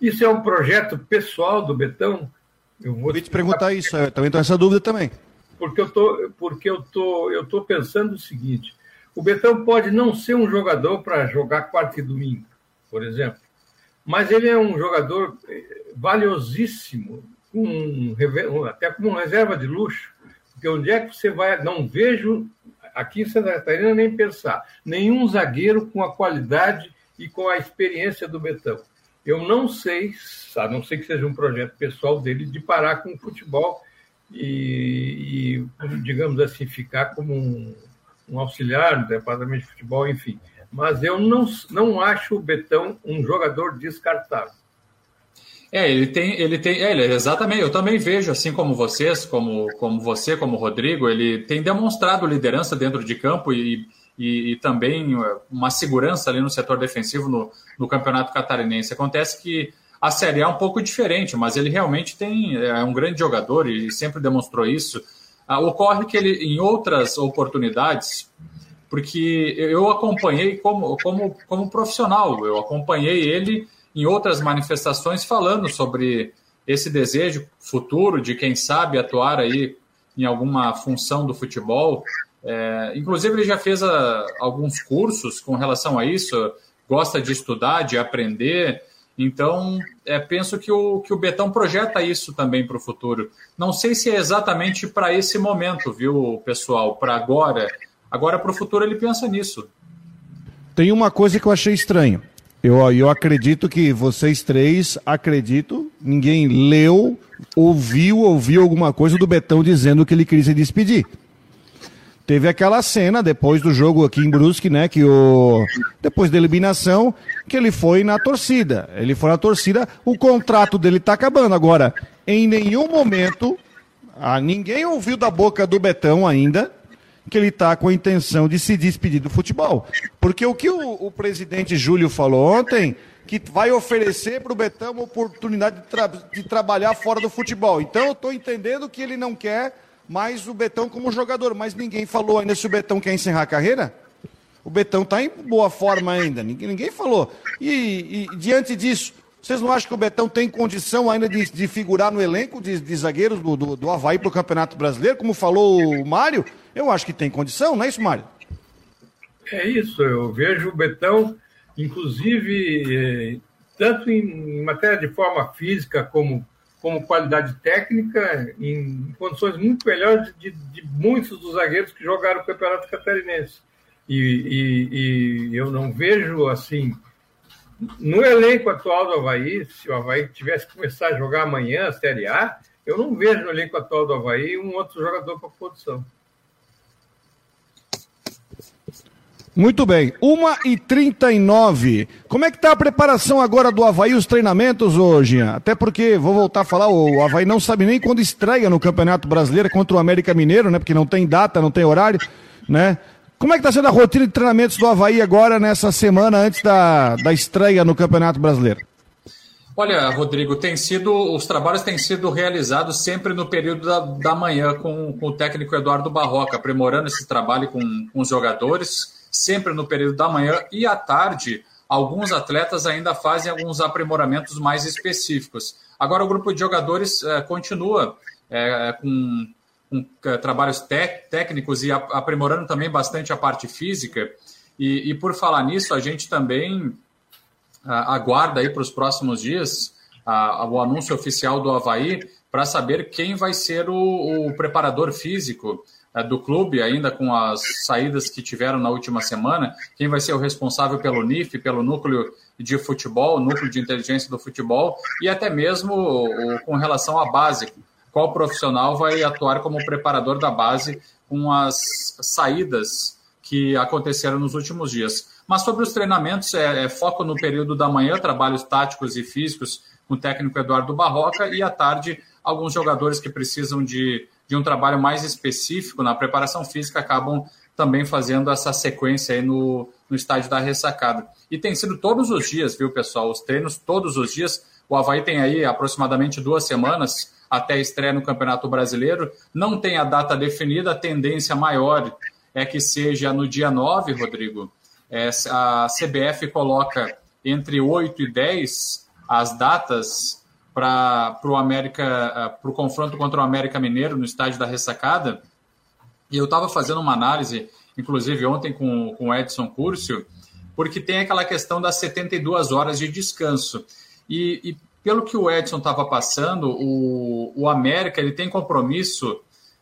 S2: Isso é um projeto pessoal do Betão?
S1: Eu vou te perguntar isso, eu também tenho essa dúvida também.
S2: Porque eu tô, porque eu tô, eu tô pensando o seguinte: o Betão pode não ser um jogador para jogar quarta e domingo, por exemplo, mas ele é um jogador eh, valiosíssimo, um, até como uma reserva de luxo, porque onde é que você vai? Não vejo aqui em Santa Catarina nem pensar nenhum zagueiro com a qualidade e com a experiência do Betão. Eu não sei, a não ser que seja um projeto pessoal dele, de parar com o futebol e, e digamos assim, ficar como um, um auxiliar do departamento de futebol, enfim. Mas eu não, não acho o Betão um jogador descartável.
S5: É, ele tem, ele tem, é, ele, exatamente. Eu também vejo, assim como vocês, como, como você, como Rodrigo, ele tem demonstrado liderança dentro de campo e, e, e, também uh, uma segurança ali no setor defensivo no, no campeonato catarinense. Acontece que a Série A é um pouco diferente, mas ele realmente tem é um grande jogador e sempre demonstrou isso. Ah, ocorre que ele, em outras oportunidades, porque eu acompanhei como, como, como profissional, eu acompanhei ele em outras manifestações falando sobre esse desejo futuro de quem sabe atuar aí em alguma função do futebol é, inclusive, ele já fez a, ah, alguns cursos com relação a isso, gosta de estudar, de aprender. Então, é, penso que o, que o Betão projeta isso também para o futuro. Não sei se é exatamente para esse momento, viu, pessoal? Para agora. Agora, para o futuro, ele pensa nisso.
S1: Tem uma coisa que eu achei estranho. Eu, eu acredito que vocês três, acredito, ninguém leu, ouviu, ouviu alguma coisa do Betão dizendo que ele queria se despedir. Teve aquela cena depois do jogo aqui em Brusque, né? Que o. Depois da eliminação, que ele foi na torcida. Ele foi na torcida, o contrato dele tá acabando. Agora, em nenhum momento, ah, ninguém ouviu da boca do Betão ainda que ele tá com a intenção de se despedir do futebol. Porque o que o, o presidente Júlio falou ontem, que vai oferecer para o Betão uma oportunidade de, tra de trabalhar fora do futebol. Então eu estou entendendo que ele não quer mais o Betão como jogador. Mas ninguém falou ainda se o Betão quer encerrar a carreira? O Betão está em boa forma ainda, ninguém, ninguém falou. E, e, diante disso, vocês não acham que o Betão tem condição ainda de, de figurar no elenco de, de zagueiros do, do, do Havaí para o Campeonato Brasileiro, como falou o Mário? Eu acho que tem condição, não é isso, Mário?
S2: É isso, eu vejo o Betão, inclusive, eh, tanto em matéria de forma física como como qualidade técnica em condições muito melhores de, de muitos dos zagueiros que jogaram o Campeonato Catarinense. E, e, e, eu não vejo assim. No elenco atual do Havaí, se o Havaí tivesse que começar a jogar amanhã a Série A, eu não vejo no elenco atual do Havaí um outro jogador para a posição.
S1: Muito bem, 1h39. Como é que está a preparação agora do Havaí, os treinamentos hoje? Até porque, vou voltar a falar, o Havaí não sabe nem quando estreia no Campeonato Brasileiro contra o América Mineiro, né? Porque não tem data, não tem horário, né? Como é que está sendo a rotina de treinamentos do Havaí agora, nessa semana, antes da, da estreia no Campeonato Brasileiro?
S5: Olha, Rodrigo, tem sido, os trabalhos têm sido realizados sempre no período da, da manhã com, com o técnico Eduardo Barroca, aprimorando esse trabalho com, com os jogadores sempre no período da manhã e à tarde. Alguns atletas ainda fazem alguns aprimoramentos mais específicos. Agora, o grupo de jogadores é, continua é, com, com é, trabalhos técnicos e aprimorando também bastante a parte física. E, e por falar nisso, a gente também aguarda aí para os próximos dias a, a, o anúncio oficial do Havaí para saber quem vai ser o, o preparador físico do clube, ainda com as saídas que tiveram na última semana, quem vai ser o responsável pelo NIF, pelo núcleo de futebol, núcleo de inteligência do futebol, e até mesmo com relação à base, qual profissional vai atuar como preparador da base com as saídas que aconteceram nos últimos dias. Mas sobre os treinamentos, é, é foco no período da manhã, trabalhos táticos e físicos com o técnico Eduardo Barroca, e à tarde, alguns jogadores que precisam de de um trabalho mais específico na preparação física acabam também fazendo essa sequência aí no, no estádio da ressacada. E tem sido todos os dias, viu, pessoal? Os treinos todos os dias. O Havaí tem aí aproximadamente duas semanas até a estreia no Campeonato Brasileiro. Não tem a data definida, a tendência maior é que seja no dia 9, Rodrigo. É, a CBF coloca entre 8 e 10 as datas para o América, para o confronto contra o América Mineiro no estádio da Ressacada. E eu estava fazendo uma análise, inclusive ontem com, com o Edson Curcio, porque tem aquela questão das 72 horas de descanso. E, e pelo que o Edson estava passando, o, o América ele tem compromisso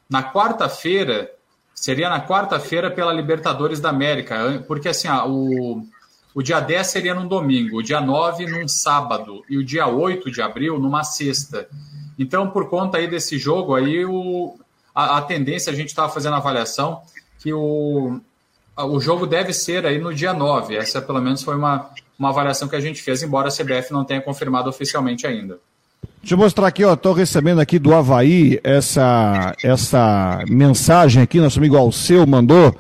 S5: na quarta-feira, seria na quarta-feira pela Libertadores da América, porque assim, o, o dia 10 seria num domingo, o dia 9 num sábado e o dia 8 de abril numa sexta. Então, por conta aí desse jogo, aí o, a, a tendência, a gente estava fazendo a avaliação, que o, o jogo deve ser aí no dia 9. Essa, pelo menos, foi uma, uma avaliação que a gente fez, embora a CBF não tenha confirmado oficialmente ainda.
S1: Deixa eu mostrar aqui, ó, estou recebendo aqui do Havaí essa, essa mensagem aqui, nosso amigo Alceu mandou,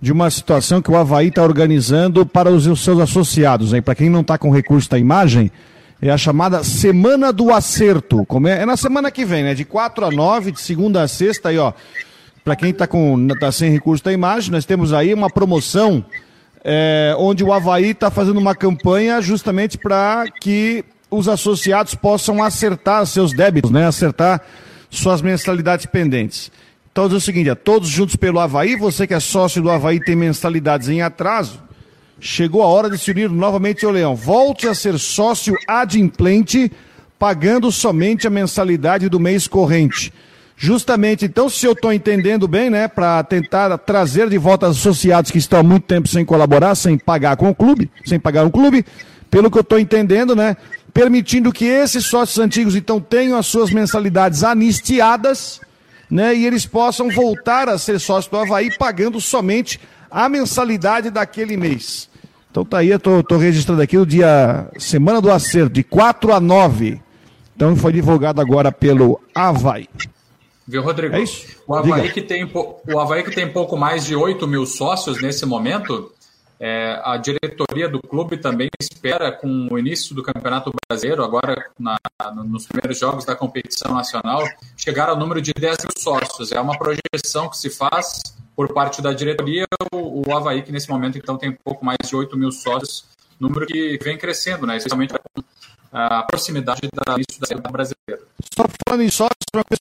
S1: de uma situação que o Havaí está organizando para os seus associados. Para quem não está com recurso da imagem, é a chamada Semana do Acerto. Como é? é na semana que vem, né? De 4 a 9, de segunda a sexta, aí, ó. Para quem está tá sem recurso da imagem, nós temos aí uma promoção é, onde o Havaí está fazendo uma campanha justamente para que os associados possam acertar seus débitos, né? Acertar suas mensalidades pendentes. Então, é o seguinte, é, todos juntos pelo Havaí, você que é sócio do Havaí tem mensalidades em atraso, chegou a hora de se unir novamente ao Leão. Volte a ser sócio adimplente, pagando somente a mensalidade do mês corrente. Justamente, então, se eu estou entendendo bem, né, para tentar trazer de volta associados que estão há muito tempo sem colaborar, sem pagar com o clube, sem pagar o clube, pelo que eu estou entendendo, né, permitindo que esses sócios antigos, então, tenham as suas mensalidades anistiadas, né, e eles possam voltar a ser sócios do Havaí pagando somente a mensalidade daquele mês. Então tá aí, eu tô, tô registrando aqui o dia, semana do acerto, de 4 a 9. Então foi divulgado agora pelo Havaí.
S5: Viu, Rodrigo? É isso? O Havaí, que tem, o Havaí que tem pouco mais de 8 mil sócios nesse momento, é, a diretoria do clube também espera, com o início do Campeonato Brasileiro, agora na, nos primeiros jogos da competição nacional, chegar ao número de 10 mil sócios. É uma projeção que se faz por parte da diretoria. O, o Havaí, que nesse momento então tem pouco mais de 8 mil sócios, número que vem crescendo, né? especialmente com a proximidade da da Brasileira.
S1: Só falando em sócios, uma coisa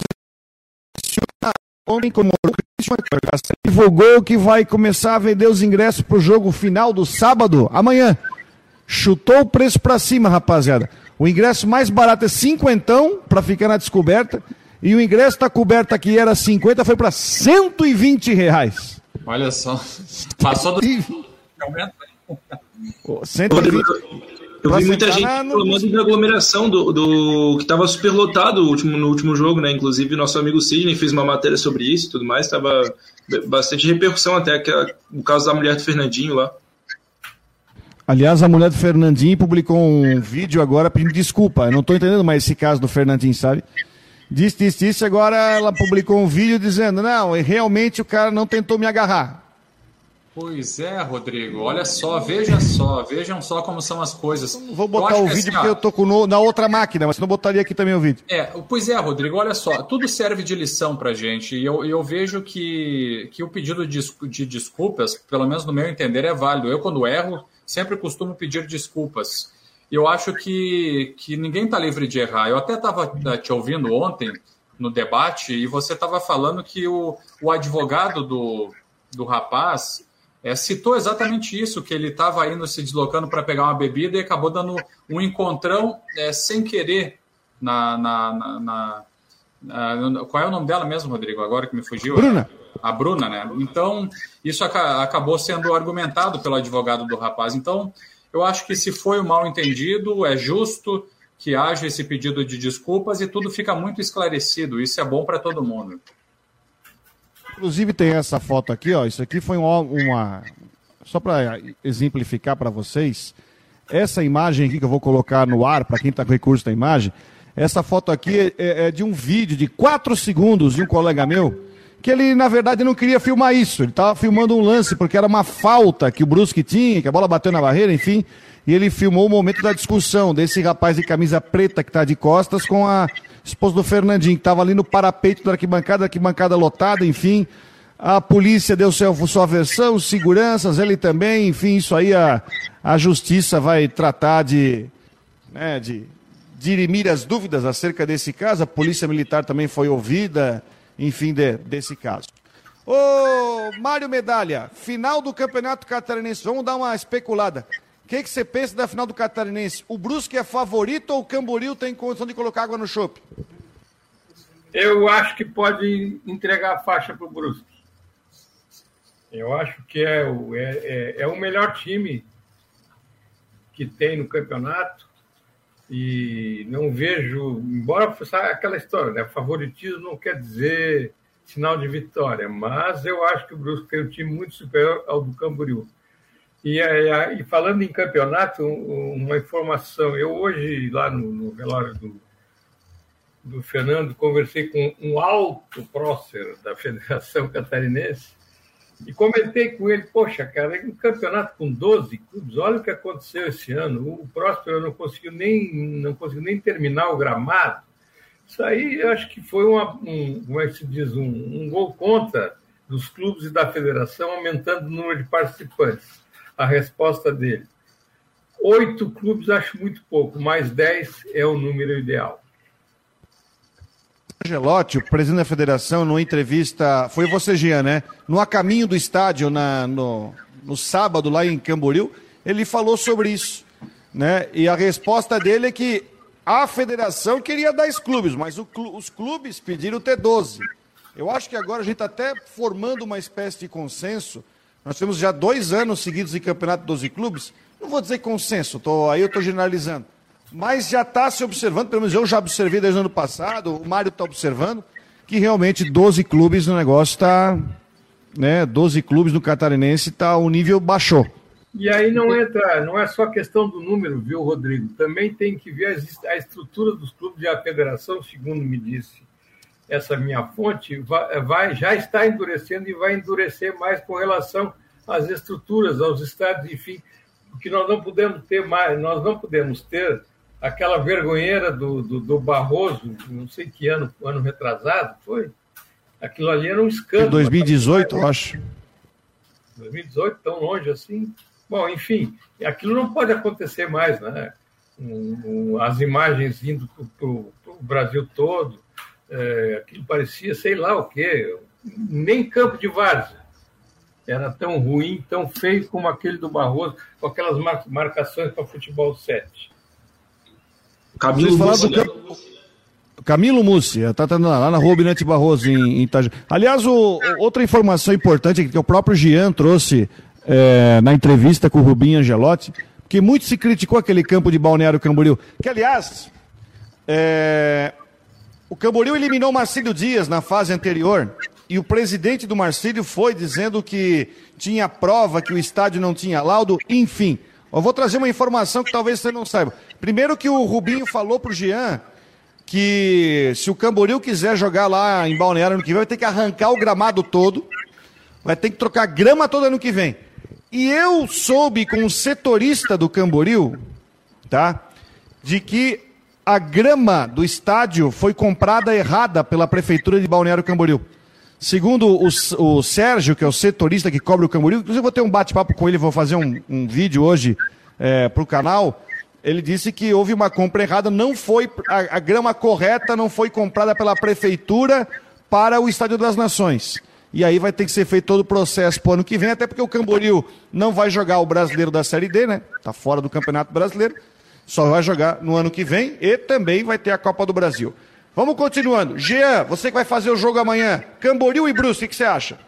S1: ontem comemorou divulgou que vai começar a vender os ingressos para o jogo final do sábado, amanhã. Chutou o preço para cima, rapaziada. O ingresso mais barato é cinquentão para ficar na descoberta. E o ingresso da coberta que era 50 foi para 120 reais.
S5: Olha só. Passou do.
S3: 120. Eu vi muita gente reclamando no... da aglomeração do, do que estava super lotado no último, no último jogo, né? Inclusive, nosso amigo Sidney fez uma matéria sobre isso e tudo mais. Estava bastante repercussão até que o caso da mulher do Fernandinho lá.
S1: Aliás, a mulher do Fernandinho publicou um vídeo agora pedindo desculpa. Eu não estou entendendo mais esse caso do Fernandinho, sabe? Disse, disse, disse. Agora ela publicou um vídeo dizendo: Não, realmente o cara não tentou me agarrar.
S5: Pois é, Rodrigo. Olha só, veja só, vejam só como são as coisas.
S1: vou botar o vídeo assim, porque ó, eu tô com no, na outra máquina, mas não botaria aqui também o vídeo.
S5: É, pois é, Rodrigo. Olha só, tudo serve de lição para gente. E eu, eu vejo que, que o pedido de, de desculpas, pelo menos no meu entender, é válido. Eu, quando erro, sempre costumo pedir desculpas. Eu acho que, que ninguém está livre de errar. Eu até estava eh, te ouvindo ontem no debate e você estava falando que o, o advogado do, do rapaz é, citou exatamente isso, que ele estava indo se deslocando para pegar uma bebida e acabou dando um encontrão é, sem querer na, na, na, na, Qual é o nome dela mesmo, Rodrigo? Agora que me fugiu.
S1: Bruna.
S5: A Bruna, né? Então, isso acabou sendo argumentado pelo advogado do rapaz. Então, eu acho que se foi um mal entendido, é justo que haja esse pedido de desculpas e tudo fica muito esclarecido. Isso é bom para todo mundo.
S1: Inclusive tem essa foto aqui, ó. Isso aqui foi uma. uma só para exemplificar para vocês, essa imagem aqui que eu vou colocar no ar, para quem está com recurso da imagem, essa foto aqui é, é, de um vídeo de 4 segundos de um colega meu que ele, na verdade, não queria filmar isso. Ele estava filmando um lance, porque era uma falta que o Brusque tinha, que a bola bateu na barreira, enfim. E ele filmou o momento da discussão desse rapaz de camisa preta que está de costas com a esposa do Fernandinho, que estava ali no parapeito da arquibancada, arquibancada lotada, enfim. A polícia deu seu, sua versão, seguranças, ele também, enfim, isso aí a, a justiça vai tratar de, né, de dirimir as dúvidas acerca desse caso. A polícia militar também foi ouvida, enfim, de, desse caso. Ô, Mário Medalha, final do Campeonato Catarinense, vamos dar uma especulada. O que, que você pensa da final do Catarinense? O Brusque é favorito ou o Camboriú tem condição de colocar água no chope?
S2: Eu acho que pode entregar a faixa para o Brusque. Eu acho que é o, é, é, é o melhor time que tem no campeonato e não vejo, embora aquela história, né? favoritismo não quer dizer sinal de vitória, mas eu acho que o Brusque tem um time muito superior ao do Camboriú. E, e falando em campeonato, uma informação, eu hoje lá no, no do, do Fernando conversei com um alto prócer da Federação Catarinense e comentei com ele, poxa, cara, um campeonato com 12 clubes, olha o que aconteceu esse ano. O Próspero não conseguiu nem, não conseguiu nem terminar o gramado. Isso aí eu acho que foi uma, um, como é que se diz, um, um gol contra dos clubes e da federação, aumentando o número de participantes. A resposta dele. Oito clubes acho muito pouco, mais dez é o número ideal.
S1: Gelotti, o presidente da federação, numa entrevista, foi você, Jean, né? No a caminho do estádio, na, no, no sábado, lá em Camboriú, ele falou sobre isso. Né? E a resposta dele é que a federação queria 10 clubes, mas os clubes pediram ter 12. Eu acho que agora a gente está até formando uma espécie de consenso. Nós temos já dois anos seguidos de campeonato de 12 clubes. Não vou dizer consenso, tô, aí eu estou generalizando mas já está se observando, pelo menos eu já observei desde o ano passado, o Mário está observando, que realmente 12 clubes no negócio está. Né, 12 clubes no Catarinense está o nível baixou.
S2: E aí não entra, não é só questão do número, viu, Rodrigo? Também tem que ver a estrutura dos clubes e a federação, segundo me disse essa minha fonte, vai, vai, já está endurecendo e vai endurecer mais com relação às estruturas, aos estados, enfim, que nós não podemos ter mais, nós não podemos ter aquela vergonheira do, do, do, Barroso, não sei que ano, ano retrasado, foi? Aquilo ali era um escândalo.
S1: 2018, eu acho.
S2: 2018, tão longe assim. Bom, enfim, aquilo não pode acontecer mais, né? As imagens indo para o Brasil todo, é, aquilo parecia sei lá o quê, nem campo de várzea. Era tão ruim, tão feio como aquele do Barroso, com aquelas marcações para futebol 7.
S1: Camilo Mussi. Né? Camilo Mussi, tá, tá lá na Rua Binete Barroso, em, em Itaja. Aliás, o, outra informação importante que o próprio Jean trouxe é, na entrevista com o Rubinho Angelotti, que muito se criticou aquele campo de Balneário Camboriú, que aliás, é, o Camboriú eliminou Marcílio Dias na fase anterior, e o presidente do Marcílio foi dizendo que tinha prova que o estádio não tinha laudo, enfim. Eu vou trazer uma informação que talvez você não saiba. Primeiro que o Rubinho falou pro Jean que se o Camboriú quiser jogar lá em Balneário ano que vem, vai ter que arrancar o gramado todo, vai ter que trocar grama toda ano que vem. E eu soube com o setorista do Camboriú, tá? De que a grama do estádio foi comprada errada pela prefeitura de Balneário Camboriú. Segundo o, o Sérgio, que é o setorista que cobre o Camboriú, inclusive eu vou ter um bate-papo com ele, vou fazer um, um vídeo hoje é, para o canal. Ele disse que houve uma compra errada, não foi a, a grama correta não foi comprada pela prefeitura para o Estádio das Nações. E aí vai ter que ser feito todo o processo para o ano que vem, até porque o Camboriú não vai jogar o brasileiro da Série D, né? Está fora do Campeonato Brasileiro. Só vai jogar no ano que vem e também vai ter a Copa do Brasil. Vamos continuando. Jean, você que vai fazer o jogo amanhã. Camboriú e Brusque, o que você acha?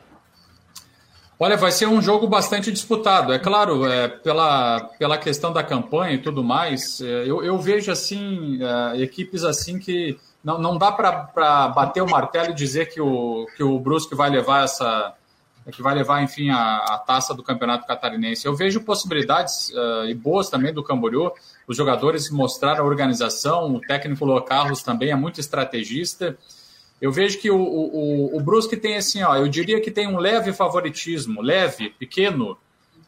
S5: Olha, vai ser um jogo bastante disputado. É claro, é, pela, pela questão da campanha e tudo mais, é, eu, eu, vejo assim é, equipes assim que não, não dá para bater o martelo e dizer que o, que o Brusque vai levar essa que vai levar, enfim, a, a taça do Campeonato Catarinense. Eu vejo possibilidades uh, e boas também do Camboriú os jogadores mostraram a organização, o técnico Carlos também é muito estrategista. eu vejo que o, o, o Brusque tem assim, ó, eu diria que tem um leve favoritismo, leve, pequeno,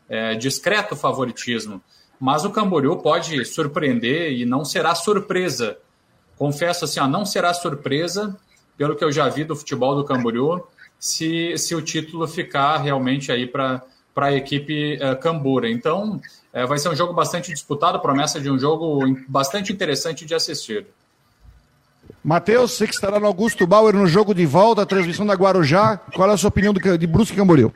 S5: é, discreto favoritismo. Mas o Camboriú pode surpreender e não será surpresa. Confesso assim, ó, não será surpresa, pelo que eu já vi do futebol do Camboriú, se, se o título ficar realmente aí para a equipe uh, Cambura. Então, uh, vai ser um jogo bastante disputado, promessa de um jogo bastante interessante de assistir.
S1: Matheus, você que estará no Augusto Bauer no jogo de volta, a transmissão da Guarujá. Qual é a sua opinião do, de Brusque Camboriú?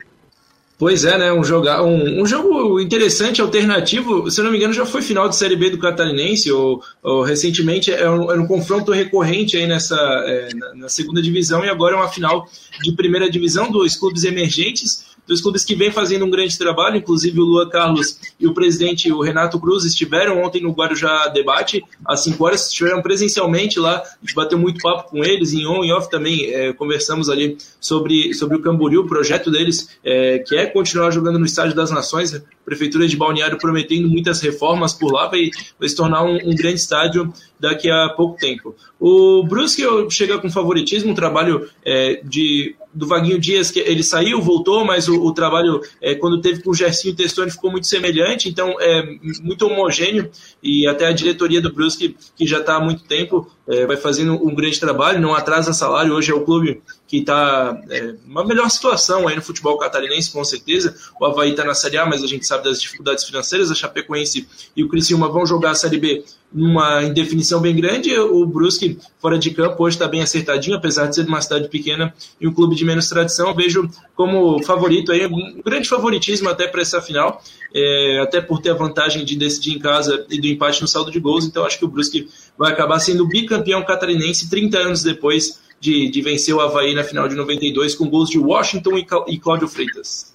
S3: Pois é, né? Um, joga, um, um, jogo interessante, alternativo. Se eu não me engano, já foi final de Série B do Catarinense, ou, ou recentemente era um, era um, confronto recorrente aí nessa, é, na, na, segunda divisão, e agora é uma final de primeira divisão dos clubes emergentes dos clubes que vem fazendo um grande trabalho, inclusive o Luan Carlos e o presidente o Renato Cruz estiveram ontem no Guarujá Debate, às 5 horas, estiveram presencialmente lá, a gente bateu muito papo com eles, em on e off também é, conversamos ali sobre, sobre o Camboriú, o projeto deles, é, que é continuar jogando no Estádio das Nações, a Prefeitura de Balneário prometendo muitas reformas por lá, vai, vai se tornar um, um grande estádio daqui a pouco tempo. O Brusque chega com favoritismo, um trabalho é, de do Vaguinho Dias, que ele saiu, voltou, mas o, o trabalho, é, quando teve com o Gersinho Testoni, ficou muito semelhante, então é muito homogêneo, e até a diretoria do Brusque, que já está há muito tempo, é, vai fazendo um grande trabalho, não atrasa salário, hoje é o clube que está é, uma melhor situação aí no futebol catarinense, com certeza, o Havaí está na Série A, mas a gente sabe das dificuldades financeiras, a Chapecoense e o Criciúma vão jogar a Série B numa indefinição bem grande. O Brusque, fora de campo, hoje está bem acertadinho, apesar de ser uma cidade pequena e um clube de menos tradição. Vejo como favorito aí, um grande favoritismo até para essa final, é, até por ter a vantagem de decidir em casa e do empate no saldo de gols. Então, acho que o Brusque vai acabar sendo bicampeão catarinense 30 anos depois de, de vencer o Havaí na final de 92 com gols de Washington e, e Cláudio Freitas.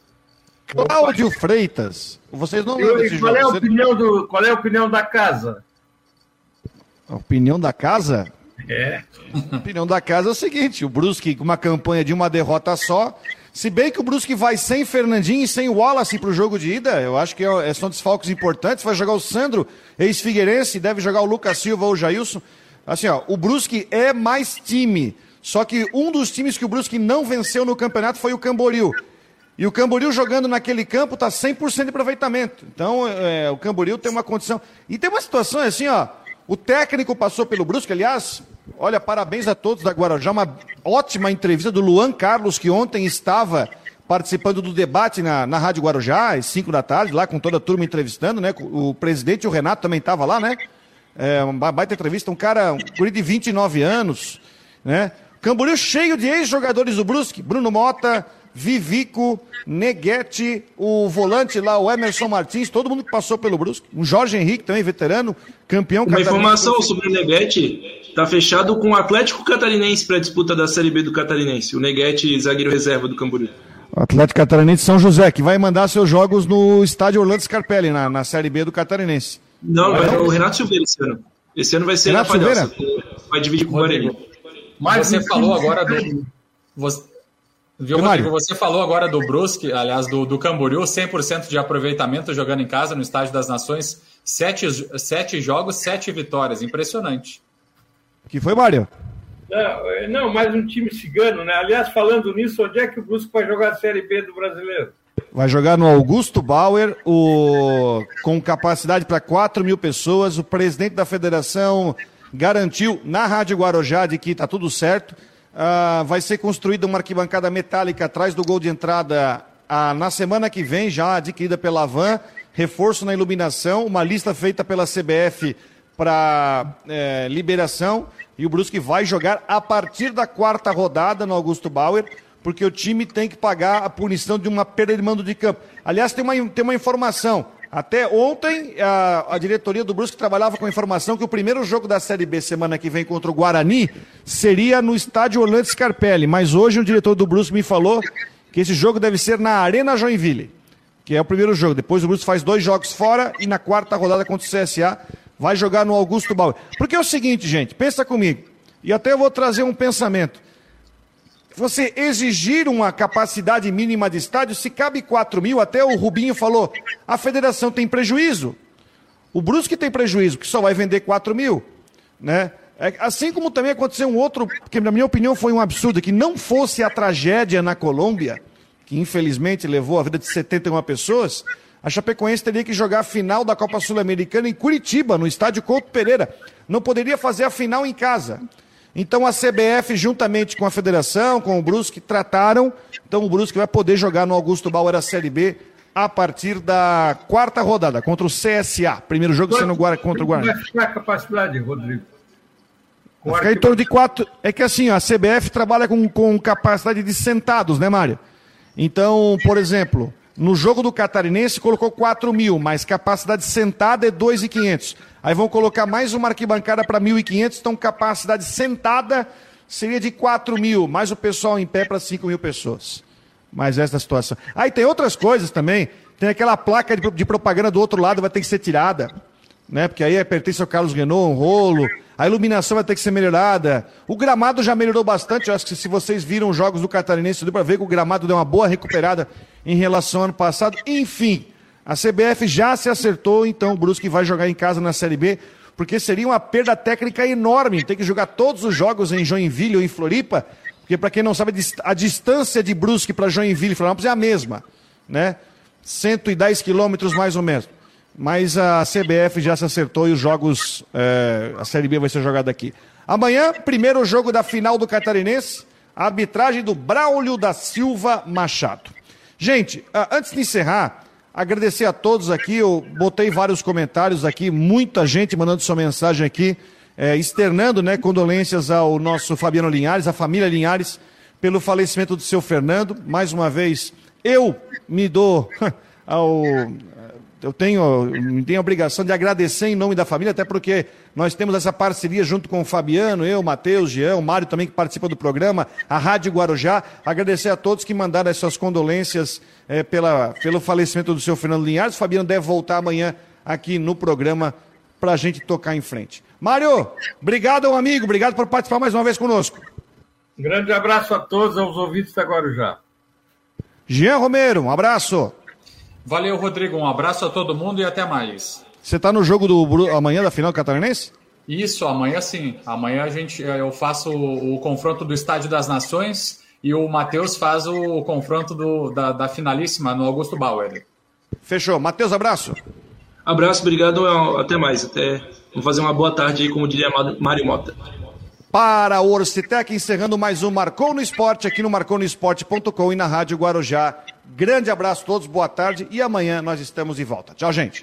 S1: Cláudio Freitas, vocês não
S2: lembram desse qual jogo? É a opinião do, qual é a opinião da casa?
S1: A opinião da casa?
S2: É.
S1: A opinião da casa é o seguinte: o Brusque, com uma campanha de uma derrota só. Se bem que o Brusque vai sem Fernandinho e sem Wallace para o jogo de ida, eu acho que é, são desfalques importantes. Vai jogar o Sandro, ex-Figueirense, deve jogar o Lucas Silva ou o Jailson. Assim, ó, o Brusque é mais time. Só que um dos times que o Brusque não venceu no campeonato foi o Camboriú. E o Camboriú jogando naquele campo está 100% de aproveitamento. Então, é, o Camboriú tem uma condição. E tem uma situação assim, ó. O técnico passou pelo Brusque, aliás, olha, parabéns a todos da Guarujá, uma ótima entrevista do Luan Carlos, que ontem estava participando do debate na, na Rádio Guarujá, às 5 da tarde, lá com toda a turma entrevistando, né? O presidente, o Renato, também estava lá, né? É, uma baita entrevista, um cara, um guri de 29 anos, né? Camboriú cheio de ex-jogadores do Brusque, Bruno Mota, Vivico, Neguete, o volante lá, o Emerson Martins, todo mundo que passou pelo Brusque. Um Jorge Henrique também, veterano, campeão
S3: Uma informação sobre o Neguete, tá fechado com o Atlético Catarinense para a disputa da Série B do Catarinense. O Neguete, zagueiro reserva do Camboriú.
S1: Atlético Catarinense São José, que vai mandar seus jogos no estádio Orlando Scarpelli, na, na Série B do Catarinense.
S3: Não, vai é o Renato Silveira esse ano. Esse ano vai ser
S1: Renato Silveira?
S3: Vai dividir com o Guarani.
S5: Mas você falou agora do... Você... Viu, Rodrigo, você falou agora do Brusque, aliás, do, do Camboriú, 100% de aproveitamento jogando em casa no Estádio das Nações, sete, sete jogos, sete vitórias, impressionante.
S1: que foi, Mário?
S2: Não, é, não, mais um time cigano, né? Aliás, falando nisso, onde é que o Brusque vai jogar a Série B do Brasileiro?
S1: Vai jogar no Augusto Bauer, o... com capacidade para 4 mil pessoas. O presidente da federação garantiu na Rádio Guarujá de que está tudo certo Uh, vai ser construída uma arquibancada metálica atrás do gol de entrada uh, na semana que vem, já adquirida pela Van. Reforço na iluminação, uma lista feita pela CBF para eh, liberação. E o Brusque vai jogar a partir da quarta rodada no Augusto Bauer, porque o time tem que pagar a punição de uma perda de mando de campo. Aliás, tem uma, tem uma informação. Até ontem, a, a, diretoria do Brusque trabalhava com a informação que o primeiro jogo da Série B semana que vem contra o Guarani seria no estádio Orlando Scarpelli. Mas hoje o diretor do Brusque me falou que esse jogo deve ser na Arena Joinville, que é o primeiro jogo. Depois o Brusque faz dois jogos fora e na quarta rodada contra o CSA vai jogar no Augusto Bauer. Porque é o seguinte, gente, pensa comigo. E até eu vou trazer um pensamento você exigir uma capacidade mínima de estádio, se cabe 4 mil, até o Rubinho falou, a federação tem prejuízo. O Brusque tem prejuízo, que só vai vender 4 mil. Né? É, assim como também aconteceu um outro, que na minha opinião foi um absurdo, que não fosse a tragédia na Colômbia, que infelizmente levou a vida de 71 pessoas, a Chapecoense teria que jogar a final da Copa Sul-Americana em Curitiba, no estádio Couto Pereira. Não poderia fazer a final em casa. Então a CBF, juntamente com a federação, com o Brusque, trataram. Então o Brusque vai poder jogar no Augusto Bauer a Série B a partir da quarta rodada, contra o CSA. Primeiro jogo sendo contra o Guarani. Vai ficar
S2: a capacidade, Rodrigo?
S1: Vai ficar em torno de quatro. É que assim, a CBF trabalha com, com capacidade de sentados, né, Mário? Então, por exemplo, no jogo do Catarinense colocou 4 mil, mas capacidade sentada é 2.500. Aí vão colocar mais uma arquibancada para 1.500, então capacidade sentada seria de 4 mil, mais o pessoal em pé para 5 mil pessoas. Mas essa é a situação. Aí tem outras coisas também. Tem aquela placa de, de propaganda do outro lado, vai ter que ser tirada. Né? Porque aí é, pertence ao Carlos Renault, um rolo. A iluminação vai ter que ser melhorada. O gramado já melhorou bastante. Eu acho que se vocês viram os jogos do Catarinense, deu para ver que o gramado deu uma boa recuperada em relação ao ano passado. Enfim, a CBF já se acertou, então o Brusque vai jogar em casa na Série B, porque seria uma perda técnica enorme ter que jogar todos os jogos em Joinville ou em Floripa, porque para quem não sabe, a distância de Brusque para Joinville e Florianópolis é a mesma, né? 110 quilômetros mais ou menos mas a CBF já se acertou e os jogos, é, a Série B vai ser jogada aqui. Amanhã, primeiro jogo da final do Catarinense, a arbitragem do Braulio da Silva Machado. Gente, antes de encerrar, agradecer a todos aqui, eu botei vários comentários aqui, muita gente mandando sua mensagem aqui, é, externando né, condolências ao nosso Fabiano Linhares, à família Linhares, pelo falecimento do seu Fernando. Mais uma vez, eu me dou ao eu tenho, tenho a obrigação de agradecer em nome da família, até porque nós temos essa parceria junto com o Fabiano, eu, Matheus, Jean, o Mário também que participa do programa, a Rádio Guarujá. Agradecer a todos que mandaram as suas condolências é, pela, pelo falecimento do seu Fernando Linhares. O Fabiano deve voltar amanhã aqui no programa para a gente tocar em frente. Mário, obrigado, amigo, obrigado por participar mais uma vez conosco.
S2: Um grande abraço a todos, aos ouvintes da Guarujá.
S1: Jean Romero, um abraço.
S5: Valeu, Rodrigo. Um abraço a todo mundo e até mais.
S1: Você está no jogo do amanhã da final catarinense?
S5: Isso, amanhã sim. Amanhã a gente, eh, eu faço o, o confronto do Estádio das Nações e o Matheus faz o, o confronto do, da, da, finalíssima no Augusto Bauer.
S1: Fechou. Matheus, abraço.
S3: Abraço, obrigado. Até mais. Até... Vamos fazer uma boa tarde aí, como diria Mário Mota.
S1: Para o Orcitec, encerrando mais um Marcou no Esporte aqui no marconosport.com e na Rádio Guarujá Grande abraço a todos, boa tarde e amanhã nós estamos de volta. Tchau, gente.